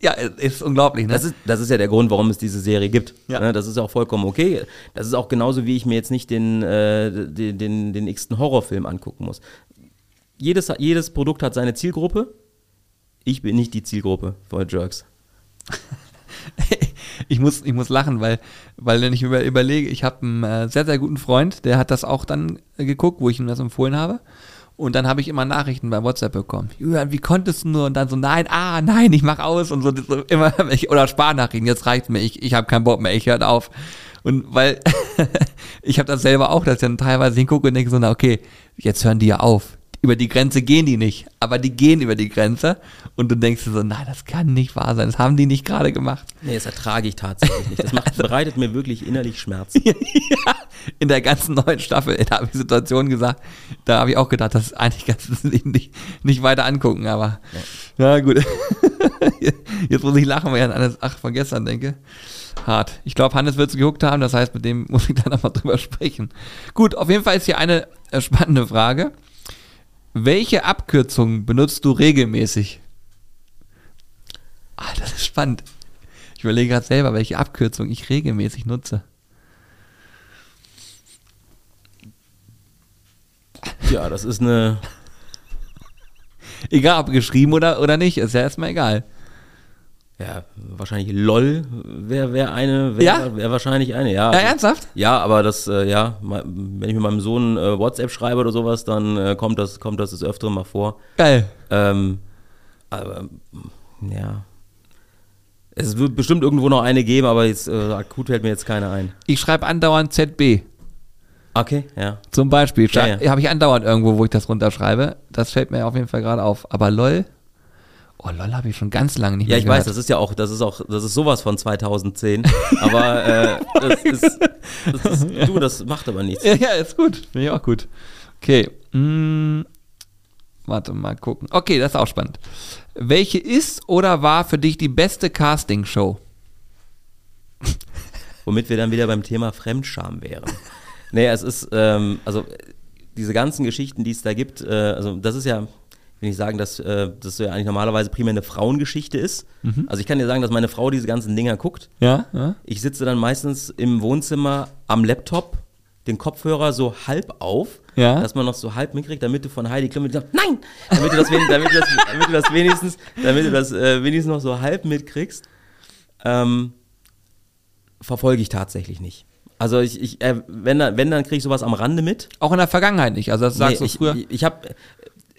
[SPEAKER 1] Ja, ist unglaublich, ne?
[SPEAKER 2] Das ist, das ist ja der Grund, warum es diese Serie gibt. Ja. Ne? Das ist auch vollkommen okay. Das ist auch genauso, wie ich mir jetzt nicht den, äh, den, den, den x-ten Horrorfilm angucken muss. Jedes, jedes Produkt hat seine Zielgruppe. Ich bin nicht die Zielgruppe für Jerks. [laughs]
[SPEAKER 1] ich muss, ich muss lachen, weil, weil wenn ich über, überlege, ich habe einen äh, sehr, sehr guten Freund, der hat das auch dann geguckt, wo ich ihm das empfohlen habe. Und dann habe ich immer Nachrichten bei WhatsApp bekommen. Julian, wie konntest du nur? Und dann so, nein, ah, nein, ich mach aus und so, so immer, [laughs] oder Sparnachrichten, jetzt reicht mir, ich, ich habe keinen Bock mehr, ich höre auf. Und weil [laughs] ich habe das selber auch, dass ich dann teilweise hingucke und denke so, na okay, jetzt hören die ja auf über die Grenze gehen die nicht, aber die gehen über die Grenze und du denkst dir so, nein, das kann nicht wahr sein, das haben die nicht gerade gemacht.
[SPEAKER 2] Nee, das ertrage ich tatsächlich nicht. Das macht, [laughs] bereitet mir wirklich innerlich Schmerz. [laughs]
[SPEAKER 1] ja, in der ganzen neuen Staffel, da habe ich Situationen gesagt, da habe ich auch gedacht, das ist eigentlich ganz [laughs] nicht, nicht weiter angucken, aber ja, gut. Jetzt muss ich lachen, weil ich an alles ach, von gestern denke. Hart. Ich glaube, Hannes wird es geguckt haben, das heißt, mit dem muss ich da nochmal drüber sprechen. Gut, auf jeden Fall ist hier eine äh, spannende Frage. Welche Abkürzungen benutzt du regelmäßig? Ah, das ist spannend. Ich überlege gerade selber, welche Abkürzung ich regelmäßig nutze.
[SPEAKER 2] Ja, das ist eine. [laughs]
[SPEAKER 1] Egal, ob geschrieben oder, oder nicht, ist ja erstmal egal.
[SPEAKER 2] Ja, wahrscheinlich LOL wäre wär eine, wäre
[SPEAKER 1] Ja?
[SPEAKER 2] wär wahrscheinlich eine, ja.
[SPEAKER 1] Ja, ernsthaft?
[SPEAKER 2] Ja, aber das, äh, ja, wenn ich mit meinem Sohn äh, WhatsApp schreibe oder sowas, dann äh, kommt das, kommt das des Öfteren mal vor.
[SPEAKER 1] Geil.
[SPEAKER 2] Ähm, aber, ja. Es wird bestimmt irgendwo noch eine geben, aber jetzt äh, akut fällt mir jetzt keine ein.
[SPEAKER 1] Ich schreibe andauernd ZB.
[SPEAKER 2] Okay, ja.
[SPEAKER 1] Zum Beispiel.
[SPEAKER 2] Ja, ja.
[SPEAKER 1] Habe ich andauernd irgendwo, wo ich das runterschreibe. Das fällt mir auf jeden Fall gerade auf. Aber LOL? Oh, LOL habe ich schon ganz lange nicht
[SPEAKER 2] Ja,
[SPEAKER 1] mehr
[SPEAKER 2] ich
[SPEAKER 1] gehört.
[SPEAKER 2] weiß, das ist ja auch, das ist auch, das ist sowas von 2010. [laughs] aber äh, das, ist, das ist, du, das macht aber nichts.
[SPEAKER 1] Ja, ja, ist gut. Finde ich auch gut. Okay. Mm, warte mal gucken. Okay, das ist auch spannend. Welche ist oder war für dich die beste Castingshow? [laughs]
[SPEAKER 2] Womit wir dann wieder beim Thema Fremdscham wären. nee, es ist, ähm, also diese ganzen Geschichten, die es da gibt, äh, also das ist ja, will ich sagen, dass äh, das ja eigentlich normalerweise primär eine Frauengeschichte ist. Also ich kann dir sagen, dass meine Frau diese ganzen Dinger guckt.
[SPEAKER 1] Ja? ja?
[SPEAKER 2] Ich sitze dann meistens im Wohnzimmer am Laptop, den Kopfhörer so halb auf,
[SPEAKER 1] Ja.
[SPEAKER 2] dass man noch so halb mitkriegt, damit du von Heidi Klum sagst, nein, damit du das, wen- damit du das, damit du das wenigstens, damit du das äh, wenigstens noch so halb mitkriegst, ähm, verfolge ich tatsächlich nicht. Also ich, ich äh, wenn, dann, wenn, dann kriege ich sowas am Rande mit.
[SPEAKER 1] Auch in der Vergangenheit nicht. Also das sagst du
[SPEAKER 2] ich,
[SPEAKER 1] früher.
[SPEAKER 2] Ich, ich habe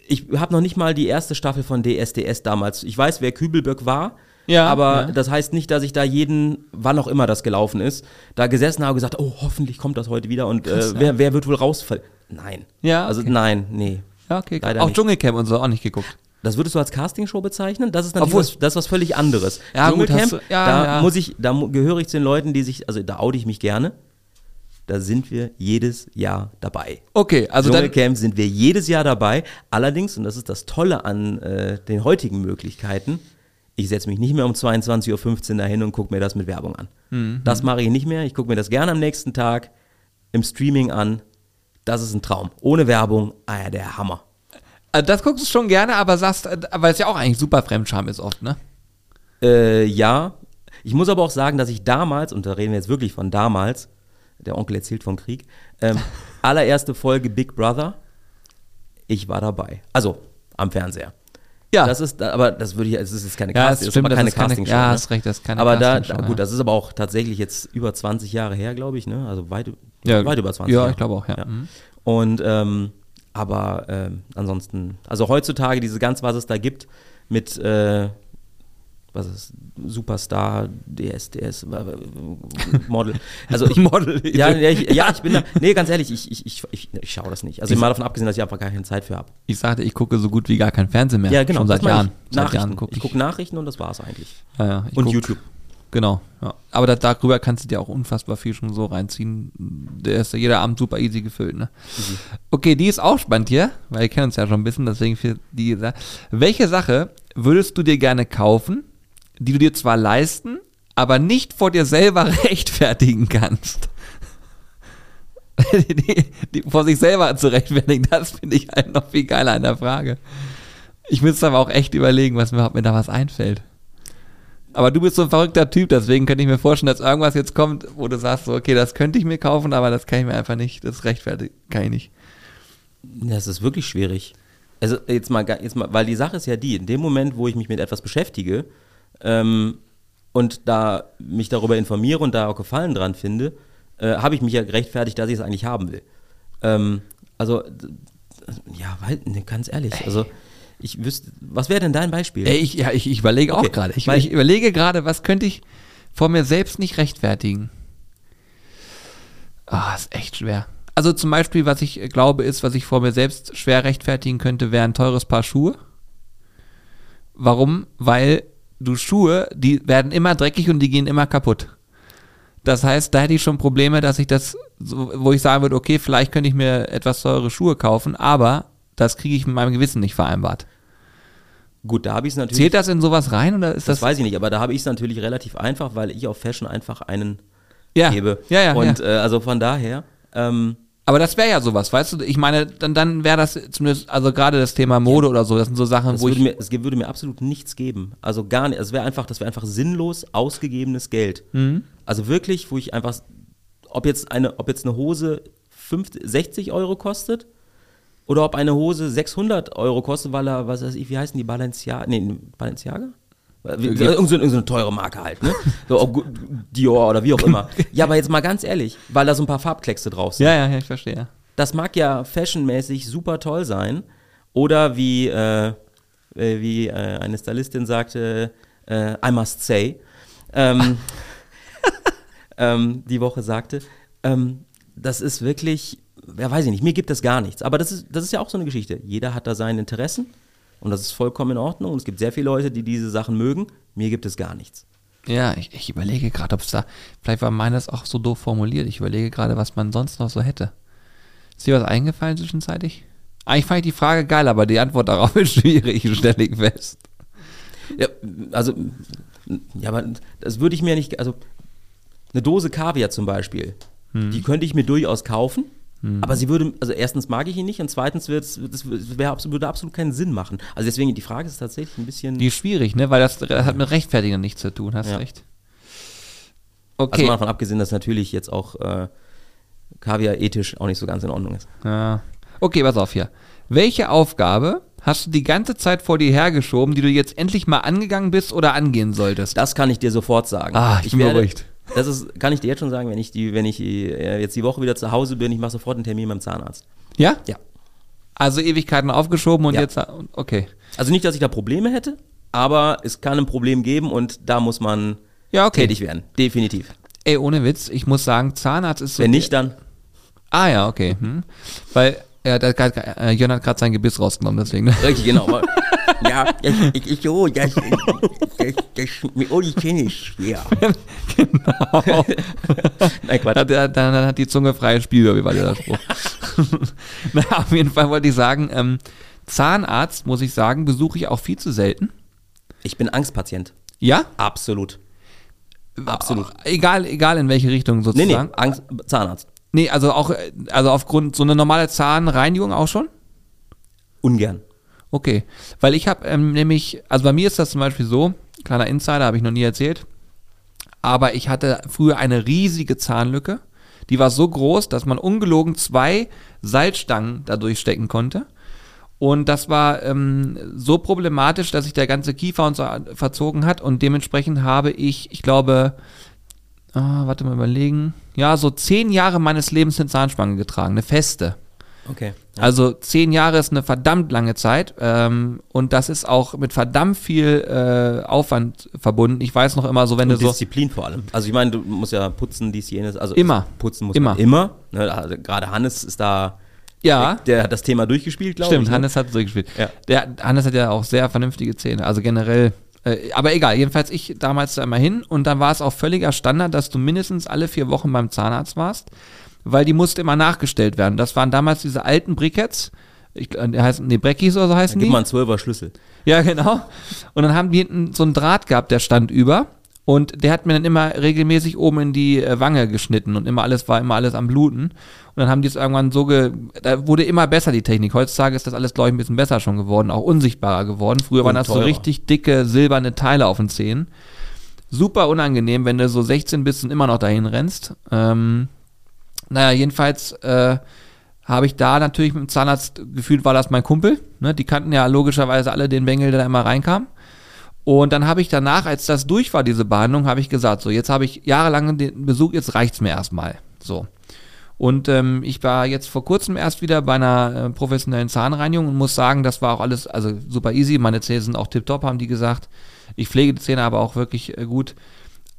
[SPEAKER 2] ich hab noch nicht mal die erste Staffel von DSDS damals. Ich weiß, wer Kübelböck war.
[SPEAKER 1] Ja,
[SPEAKER 2] aber
[SPEAKER 1] ja.
[SPEAKER 2] das heißt nicht, dass ich da jeden, wann auch immer das gelaufen ist, da gesessen habe und gesagt, oh, hoffentlich kommt das heute wieder und
[SPEAKER 1] Krass,
[SPEAKER 2] äh, wer, wer wird wohl rausfallen? Nein.
[SPEAKER 1] Ja,
[SPEAKER 2] Also
[SPEAKER 1] okay.
[SPEAKER 2] nein, nee.
[SPEAKER 1] ja, okay.
[SPEAKER 2] leider
[SPEAKER 1] Auch
[SPEAKER 2] nicht.
[SPEAKER 1] Dschungelcamp und so auch nicht geguckt.
[SPEAKER 2] Das würdest du als Castingshow bezeichnen? Das ist natürlich
[SPEAKER 1] Obwohl-
[SPEAKER 2] was, das ist was völlig anderes.
[SPEAKER 1] Ja, gut,
[SPEAKER 2] Dschungelcamp,
[SPEAKER 1] hast du- ja,
[SPEAKER 2] da
[SPEAKER 1] ja.
[SPEAKER 2] muss ich, da gehöre ich zu den Leuten, die sich, also da oute ich mich gerne. Da sind wir jedes Jahr dabei.
[SPEAKER 1] Okay, also.
[SPEAKER 2] Dschungelcamp sind wir jedes Jahr dabei. Allerdings, und das ist das Tolle an äh, den heutigen Möglichkeiten, ich setze mich nicht mehr um 22.15 Uhr dahin und gucke mir das mit Werbung an.
[SPEAKER 1] Mhm.
[SPEAKER 2] Das mache ich nicht mehr. Ich gucke mir das gerne am nächsten Tag im Streaming an. Das ist ein Traum. Ohne Werbung, ah ja, der Hammer.
[SPEAKER 1] Also das guckst du schon gerne, aber sagst, äh, weil es ja auch eigentlich super Fremdscham ist oft, ne?
[SPEAKER 2] Äh, ja. Ich muss aber auch sagen, dass ich damals, und da reden wir jetzt wirklich von damals, der Onkel erzählt vom Krieg, ähm, [laughs] allererste Folge Big Brother, ich war dabei. Also am Fernseher.
[SPEAKER 1] Ja.
[SPEAKER 2] Das ist, aber das würde ich, es ist jetzt keine
[SPEAKER 1] Ja,
[SPEAKER 2] Cast-
[SPEAKER 1] das
[SPEAKER 2] ist
[SPEAKER 1] stimmt, das
[SPEAKER 2] keine
[SPEAKER 1] ist keine-
[SPEAKER 2] Castingshow.
[SPEAKER 1] ja,
[SPEAKER 2] ne?
[SPEAKER 1] hast recht, das ist keine
[SPEAKER 2] Aber da, da, gut,
[SPEAKER 1] ja.
[SPEAKER 2] das ist aber auch tatsächlich jetzt über 20 Jahre her, glaube ich, ne? Also weit,
[SPEAKER 1] Ja,
[SPEAKER 2] weit über 20
[SPEAKER 1] ja,
[SPEAKER 2] Jahre.
[SPEAKER 1] ich glaube auch, ja. Mhm.
[SPEAKER 2] Und ähm, aber ähm, ansonsten, also heutzutage diese ganz, was es da gibt, mit äh, was ist Superstar, DSDS, äh, Model. Also ich [laughs]
[SPEAKER 1] Model.
[SPEAKER 2] Ja, ja, ich, ja, ich bin da. Nee, ganz ehrlich, ich, ich, ich, ich, ich schaue das nicht. Also mal davon abgesehen, dass ich einfach gar keine Zeit für habe.
[SPEAKER 1] Ich sagte, ich gucke so gut wie gar kein Fernsehen mehr.
[SPEAKER 2] Ja, genau.
[SPEAKER 1] Schon seit Jahren.
[SPEAKER 2] Ich.
[SPEAKER 1] Seit
[SPEAKER 2] Nachrichten.
[SPEAKER 1] Jahren gucke
[SPEAKER 2] ich
[SPEAKER 1] ich.
[SPEAKER 2] gucke Nachrichten und das war's eigentlich.
[SPEAKER 1] Ja, ja, ich
[SPEAKER 2] und
[SPEAKER 1] guck-
[SPEAKER 2] YouTube.
[SPEAKER 1] Genau, ja. Aber da, darüber kannst du dir auch unfassbar viel schon so reinziehen. Der ist ja jeder Abend super easy gefüllt, ne? Okay, die ist auch spannend hier, weil wir kennen uns ja schon ein bisschen, deswegen für die. Welche Sache würdest du dir gerne kaufen, die du dir zwar leisten, aber nicht vor dir selber [laughs] rechtfertigen kannst? die, die, vor sich selber zu rechtfertigen, das finde ich halt noch viel geiler an der Frage. Ich müsste aber auch echt überlegen, was mir, mir da was einfällt. Aber du bist so ein verrückter Typ, deswegen könnte ich mir vorstellen, dass irgendwas jetzt kommt, wo du sagst, so, okay, das könnte ich mir kaufen, aber das kann ich mir einfach nicht, das rechtfertigt, kann ich nicht.
[SPEAKER 2] Ja, es ist wirklich schwierig. Also jetzt mal, jetzt mal, weil die Sache ist ja die, in dem Moment, wo ich mich mit etwas beschäftige ähm, und da mich darüber informiere und da auch Gefallen dran finde, äh, habe ich mich ja gerechtfertigt, dass ich es eigentlich haben will. Ähm, also, ja, weil, ne, ganz ehrlich, also ich wüsste, was wäre denn dein Beispiel?
[SPEAKER 1] Ey, ich, ja, ich, ich überlege
[SPEAKER 2] Okay,
[SPEAKER 1] auch gerade. Ich, ich überlege gerade, was könnte ich vor mir selbst nicht rechtfertigen? Ah, ist echt schwer. Also zum Beispiel, was ich glaube, ist, was ich vor mir selbst schwer rechtfertigen könnte, wäre ein teures Paar Schuhe. Warum? Weil du Schuhe, die werden immer dreckig und die gehen immer kaputt. Das heißt, da hätte ich schon Probleme, dass ich das, wo ich sagen würde, okay, vielleicht könnte ich mir etwas teure Schuhe kaufen, aber das kriege ich mit meinem Gewissen nicht vereinbart.
[SPEAKER 2] Gut, da habe ich es natürlich.
[SPEAKER 1] Zählt das in sowas rein oder ist
[SPEAKER 2] das?
[SPEAKER 1] Das
[SPEAKER 2] weiß ich nicht, aber da habe ich es natürlich relativ einfach, weil ich auf Fashion einfach einen
[SPEAKER 1] ja,
[SPEAKER 2] gebe.
[SPEAKER 1] Ja, ja.
[SPEAKER 2] Und
[SPEAKER 1] ja.
[SPEAKER 2] Äh, also von daher. Ähm,
[SPEAKER 1] aber das wäre ja sowas, weißt du? Ich meine, dann, dann wäre das zumindest, also gerade das Thema Mode oder so, das sind so Sachen,
[SPEAKER 2] das
[SPEAKER 1] wo
[SPEAKER 2] würde
[SPEAKER 1] ich.
[SPEAKER 2] Mir, es würde mir absolut nichts geben. Also gar nicht. Es wäre einfach, das wäre einfach sinnlos ausgegebenes Geld.
[SPEAKER 1] Mhm.
[SPEAKER 2] Also wirklich, wo ich einfach, ob jetzt eine, ob jetzt eine Hose 50, 60 Euro kostet oder ob eine Hose 600 Euro kostet, weil er, was weiß ich, wie heißen die Balenciaga? Nee, Balenciaga? Irgend so, irgend so eine teure Marke halt, ne? [laughs] So, Dior oder wie auch immer. Ja, aber jetzt mal ganz ehrlich, weil da so ein paar Farbkleckse drauf sind.
[SPEAKER 1] Ja, ja, ja, ich verstehe.
[SPEAKER 2] Das mag ja fashionmäßig super toll sein. Oder wie, äh, wie äh, eine Stylistin sagte, äh, I must say, ähm, [laughs] ähm, die Woche sagte, ähm, das ist wirklich, ja weiß ich nicht, mir gibt es gar nichts. Aber das ist, das ist ja auch so eine Geschichte. Jeder hat da seine Interessen und das ist vollkommen in Ordnung. Und es gibt sehr viele Leute, die diese Sachen mögen. Mir gibt es gar nichts.
[SPEAKER 1] Ja, ich, ich überlege gerade, ob es da, vielleicht war meines auch so doof formuliert. Ich überlege gerade, was man sonst noch so hätte. Ist dir was eingefallen zwischenzeitlich? Eigentlich fand ich die Frage geil, aber die Antwort darauf [laughs] ist schwierig, stelle ich fest.
[SPEAKER 2] Ja, also, ja, aber das würde ich mir nicht, also eine Dose Kaviar zum Beispiel, hm. die könnte ich mir durchaus kaufen. Hm. Aber sie würde, also erstens mag ich ihn nicht und zweitens wird's, das wär, würde absolut keinen Sinn machen. Also deswegen, die Frage ist tatsächlich ein bisschen.
[SPEAKER 1] Die ist schwierig, ne? Weil das hat mit Rechtfertigen nichts zu tun, hast ja. recht.
[SPEAKER 2] Okay. Also mal davon abgesehen, dass natürlich jetzt auch äh, Kaviar ethisch auch nicht so ganz in Ordnung ist.
[SPEAKER 1] Ja. Okay, pass auf hier. Welche Aufgabe hast du die ganze Zeit vor dir hergeschoben, die du jetzt endlich mal angegangen bist oder angehen solltest?
[SPEAKER 2] Das kann ich dir sofort sagen.
[SPEAKER 1] Ah, ich, ich bin werde, beruhigt.
[SPEAKER 2] Das ist, kann ich dir jetzt schon sagen, wenn ich die, wenn ich äh, jetzt die Woche wieder zu Hause bin, ich mache sofort einen Termin beim Zahnarzt.
[SPEAKER 1] Ja?
[SPEAKER 2] Ja.
[SPEAKER 1] Also Ewigkeiten aufgeschoben und
[SPEAKER 2] ja.
[SPEAKER 1] jetzt, okay.
[SPEAKER 2] Also nicht, dass ich da Probleme hätte, aber es kann ein Problem geben und da muss man
[SPEAKER 1] ja, okay.
[SPEAKER 2] tätig werden. Definitiv.
[SPEAKER 1] Ey, ohne Witz, ich muss sagen, Zahnarzt ist
[SPEAKER 2] so. Wenn nicht, dann.
[SPEAKER 1] Ah ja, okay. Hm. Weil ja, da hat, äh, Jörn hat gerade sein Gebiss rausgenommen, deswegen. Ne?
[SPEAKER 2] Richtig, genau. [laughs] ja, das, das ist so, das, das, das, mit ohne Zähne ist [laughs] schwer.
[SPEAKER 1] genau. Nein, Quatsch. Hat, dann, dann hat die Zunge freie Spiel, wie war der Spruch? [laughs] naja, auf jeden Fall wollte ich sagen, ähm, Zahnarzt, muss ich sagen, besuche ich auch viel zu selten.
[SPEAKER 2] Ich bin Angstpatient.
[SPEAKER 1] Ja?
[SPEAKER 2] Absolut. Absolut.
[SPEAKER 1] Egal, egal in welche Richtung sozusagen. Nee, nee,
[SPEAKER 2] Angst, Zahnarzt.
[SPEAKER 1] Nee, also auch, also aufgrund so eine normale Zahnreinigung auch schon?
[SPEAKER 2] Ungern.
[SPEAKER 1] Okay, weil ich habe ähm, nämlich, also bei mir ist das zum Beispiel so, kleiner Insider, habe ich noch nie erzählt, aber ich hatte früher eine riesige Zahnlücke. Die war so groß, dass man ungelogen zwei Salzstangen da durchstecken konnte. Und das war ähm, so problematisch, dass sich der ganze Kiefer und so verzogen hat. Und dementsprechend habe ich, ich glaube, ah, warte mal überlegen, ja, so zehn Jahre meines Lebens eine Zahnspange getragen, eine feste.
[SPEAKER 2] Okay.
[SPEAKER 1] Ja. Also zehn Jahre ist eine verdammt lange Zeit ähm, und das ist auch mit verdammt viel äh, Aufwand verbunden. Ich weiß noch immer so, wenn
[SPEAKER 2] und
[SPEAKER 1] du
[SPEAKER 2] so Disziplin vor allem. Also ich meine, du musst ja putzen, dies jenes. Also
[SPEAKER 1] immer.
[SPEAKER 2] Putzen muss
[SPEAKER 1] immer.
[SPEAKER 2] man immer. Ne, also gerade Hannes ist da.
[SPEAKER 1] Ja.
[SPEAKER 2] Der, der, hat das Thema durchgespielt, glaube ich.
[SPEAKER 1] Stimmt, Hannes hat es durchgespielt.
[SPEAKER 2] Ja.
[SPEAKER 1] Der, Hannes hat ja auch sehr vernünftige Zähne. Also generell äh, aber egal, jedenfalls ich damals da immer hin und dann war es auch völliger Standard, dass du mindestens alle vier Wochen beim Zahnarzt warst, weil die musste immer nachgestellt werden. Das waren damals diese alten Briketts, ich, äh, heißen, nee, Breckis oder so heißen
[SPEAKER 2] da
[SPEAKER 1] die.
[SPEAKER 2] Gib mal einen Zwölfer Schlüssel.
[SPEAKER 1] Ja, genau. Und dann haben die hinten so einen Draht gehabt, der stand über. Und der hat mir dann immer regelmäßig oben in die äh, Wange geschnitten und immer alles war immer alles am Bluten. Und dann haben die es irgendwann so ge. Da wurde immer besser die Technik. Heutzutage ist das alles, glaube ich, ein bisschen besser schon geworden, auch unsichtbarer geworden. Früher und waren das teurer. so richtig dicke silberne Teile auf den Zähnen. Super unangenehm, wenn du so 16 bist und immer noch dahin rennst. Ähm, naja, jedenfalls äh, habe ich da natürlich mit dem Zahnarzt gefühlt, war das mein Kumpel. Ne? Die kannten ja logischerweise alle den Bengel, der da immer reinkam. Und dann habe ich danach, als das durch war, diese Behandlung, habe ich gesagt, so, jetzt habe ich jahrelang den Besuch, jetzt reicht's mir erstmal. So. Und ähm, ich war jetzt vor kurzem erst wieder bei einer äh, professionellen Zahnreinigung und muss sagen, das war auch alles, also super easy. Meine Zähne sind auch tipptopp, haben die gesagt. Ich pflege die Zähne aber auch wirklich äh, gut.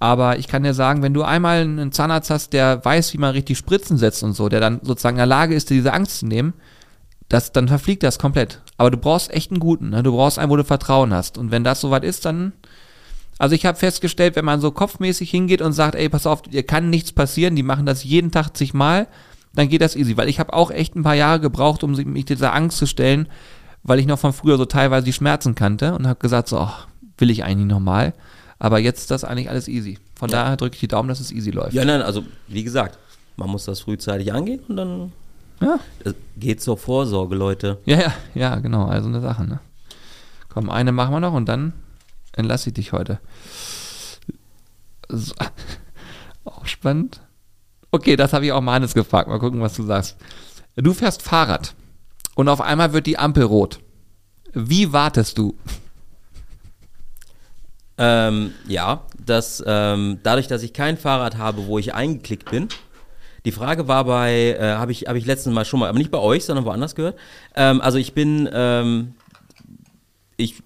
[SPEAKER 1] Aber ich kann dir sagen, wenn du einmal einen Zahnarzt hast, der weiß, wie man richtig Spritzen setzt und so, der dann sozusagen in der Lage ist, diese Angst zu nehmen, das, dann verfliegt das komplett. Aber du brauchst echt einen guten. Ne? Du brauchst einen, wo du Vertrauen hast. Und wenn das soweit ist, dann. Also ich habe festgestellt, wenn man so kopfmäßig hingeht und sagt, ey, pass auf, dir kann nichts passieren, die machen das jeden Tag zigmal, dann geht das easy. Weil ich habe auch echt ein paar Jahre gebraucht, um mich dieser Angst zu stellen, weil ich noch von früher so teilweise die Schmerzen kannte und habe gesagt, so, ach, will ich eigentlich nochmal. Aber jetzt ist das eigentlich alles easy. Von
[SPEAKER 2] Ja.
[SPEAKER 1] daher drücke ich die Daumen, dass es easy läuft.
[SPEAKER 2] Ja, nein, also wie gesagt, man muss das frühzeitig angehen und dann
[SPEAKER 1] Ja,
[SPEAKER 2] geht zur Vorsorge, Leute.
[SPEAKER 1] ja, ja, ja genau. Also eine Sache, ne? Komm, eine machen wir noch und dann entlasse ich dich heute. So. [laughs] Auch spannend. Okay, das habe ich auch mal Hannes gefragt. Mal gucken, was du sagst. Du fährst Fahrrad und auf einmal wird die Ampel rot. Wie wartest du?
[SPEAKER 2] Ähm, ja, dass ähm, dadurch, dass ich kein Fahrrad habe, wo ich eingeklickt bin. Die Frage war bei, äh, habe ich, hab ich letztens mal schon mal, aber nicht bei euch, sondern woanders gehört. Ähm, also ich bin, ähm, ich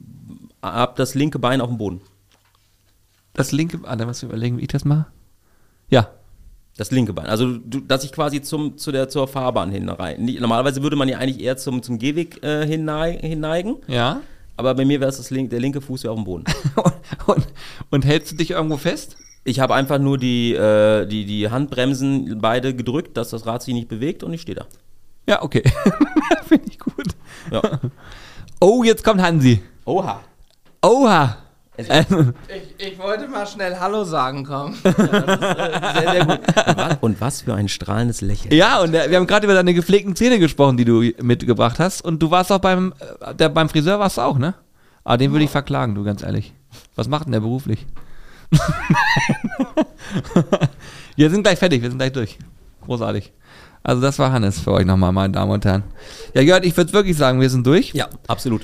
[SPEAKER 2] habe das linke Bein auf dem Boden.
[SPEAKER 1] Das linke, ah, da musst du überlegen, wie ich das mache. Ja,
[SPEAKER 2] Das linke Bein. Also, du, dass ich quasi zum, zu der, zur Fahrbahn hinein. Normalerweise würde man ja eigentlich eher zum, zum Gehweg äh, hinnei, hinneigen.
[SPEAKER 1] ja.
[SPEAKER 2] Aber bei mir wäre es das link, der linke Fuß ja auf dem Boden. [laughs]
[SPEAKER 1] Und, und, und hältst du dich irgendwo fest?
[SPEAKER 2] Ich habe einfach nur die, äh, die, die Handbremsen beide gedrückt, dass das Rad sich nicht bewegt und ich stehe da.
[SPEAKER 1] Ja, okay. [laughs] Finde ich gut.
[SPEAKER 2] Ja.
[SPEAKER 1] Oh, jetzt kommt Hansi.
[SPEAKER 2] Oha.
[SPEAKER 1] Oha. [laughs]
[SPEAKER 3] Ich, ich wollte mal schnell Hallo sagen kommen. [laughs]
[SPEAKER 2] Sehr, sehr gut. Und was, für ein strahlendes Lächeln.
[SPEAKER 1] ja, und äh, wir haben gerade über deine gepflegten Zähne gesprochen, die du mitgebracht hast. Und du warst auch beim, äh, der, beim Friseur warst du auch, ne? Aber den würde ich verklagen, du, ganz ehrlich. Was macht denn der beruflich? [laughs] wir sind gleich fertig, wir sind gleich durch. Großartig. Also das war Hannes für euch nochmal, meine Damen und Herren. Ja, Jörg, ich würde wirklich sagen, wir sind durch.
[SPEAKER 2] Ja, absolut.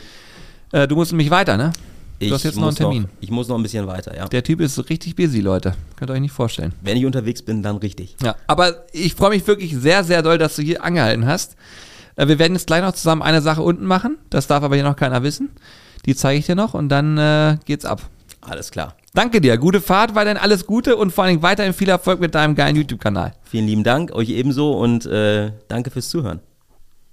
[SPEAKER 1] Äh, du musst nämlich weiter, ne?
[SPEAKER 2] Ich
[SPEAKER 1] hast jetzt noch einen Termin.
[SPEAKER 2] ich muss noch ein bisschen weiter, ja.
[SPEAKER 1] Der Typ ist richtig busy, Leute. Könnt ihr euch nicht vorstellen.
[SPEAKER 2] Wenn ich unterwegs bin, dann richtig.
[SPEAKER 1] Ja, aber ich freue mich wirklich sehr, sehr doll, dass du hier angehalten hast. Äh, wir werden jetzt gleich noch zusammen eine Sache unten machen. Das darf aber hier noch keiner wissen. Die zeige ich dir noch und dann äh, geht's ab.
[SPEAKER 2] Alles klar.
[SPEAKER 1] Danke dir. Gute Fahrt, weiterhin alles Gute und vor allem weiterhin viel Erfolg mit deinem geilen YouTube-Kanal.
[SPEAKER 2] Vielen lieben Dank, euch ebenso und äh, danke fürs Zuhören.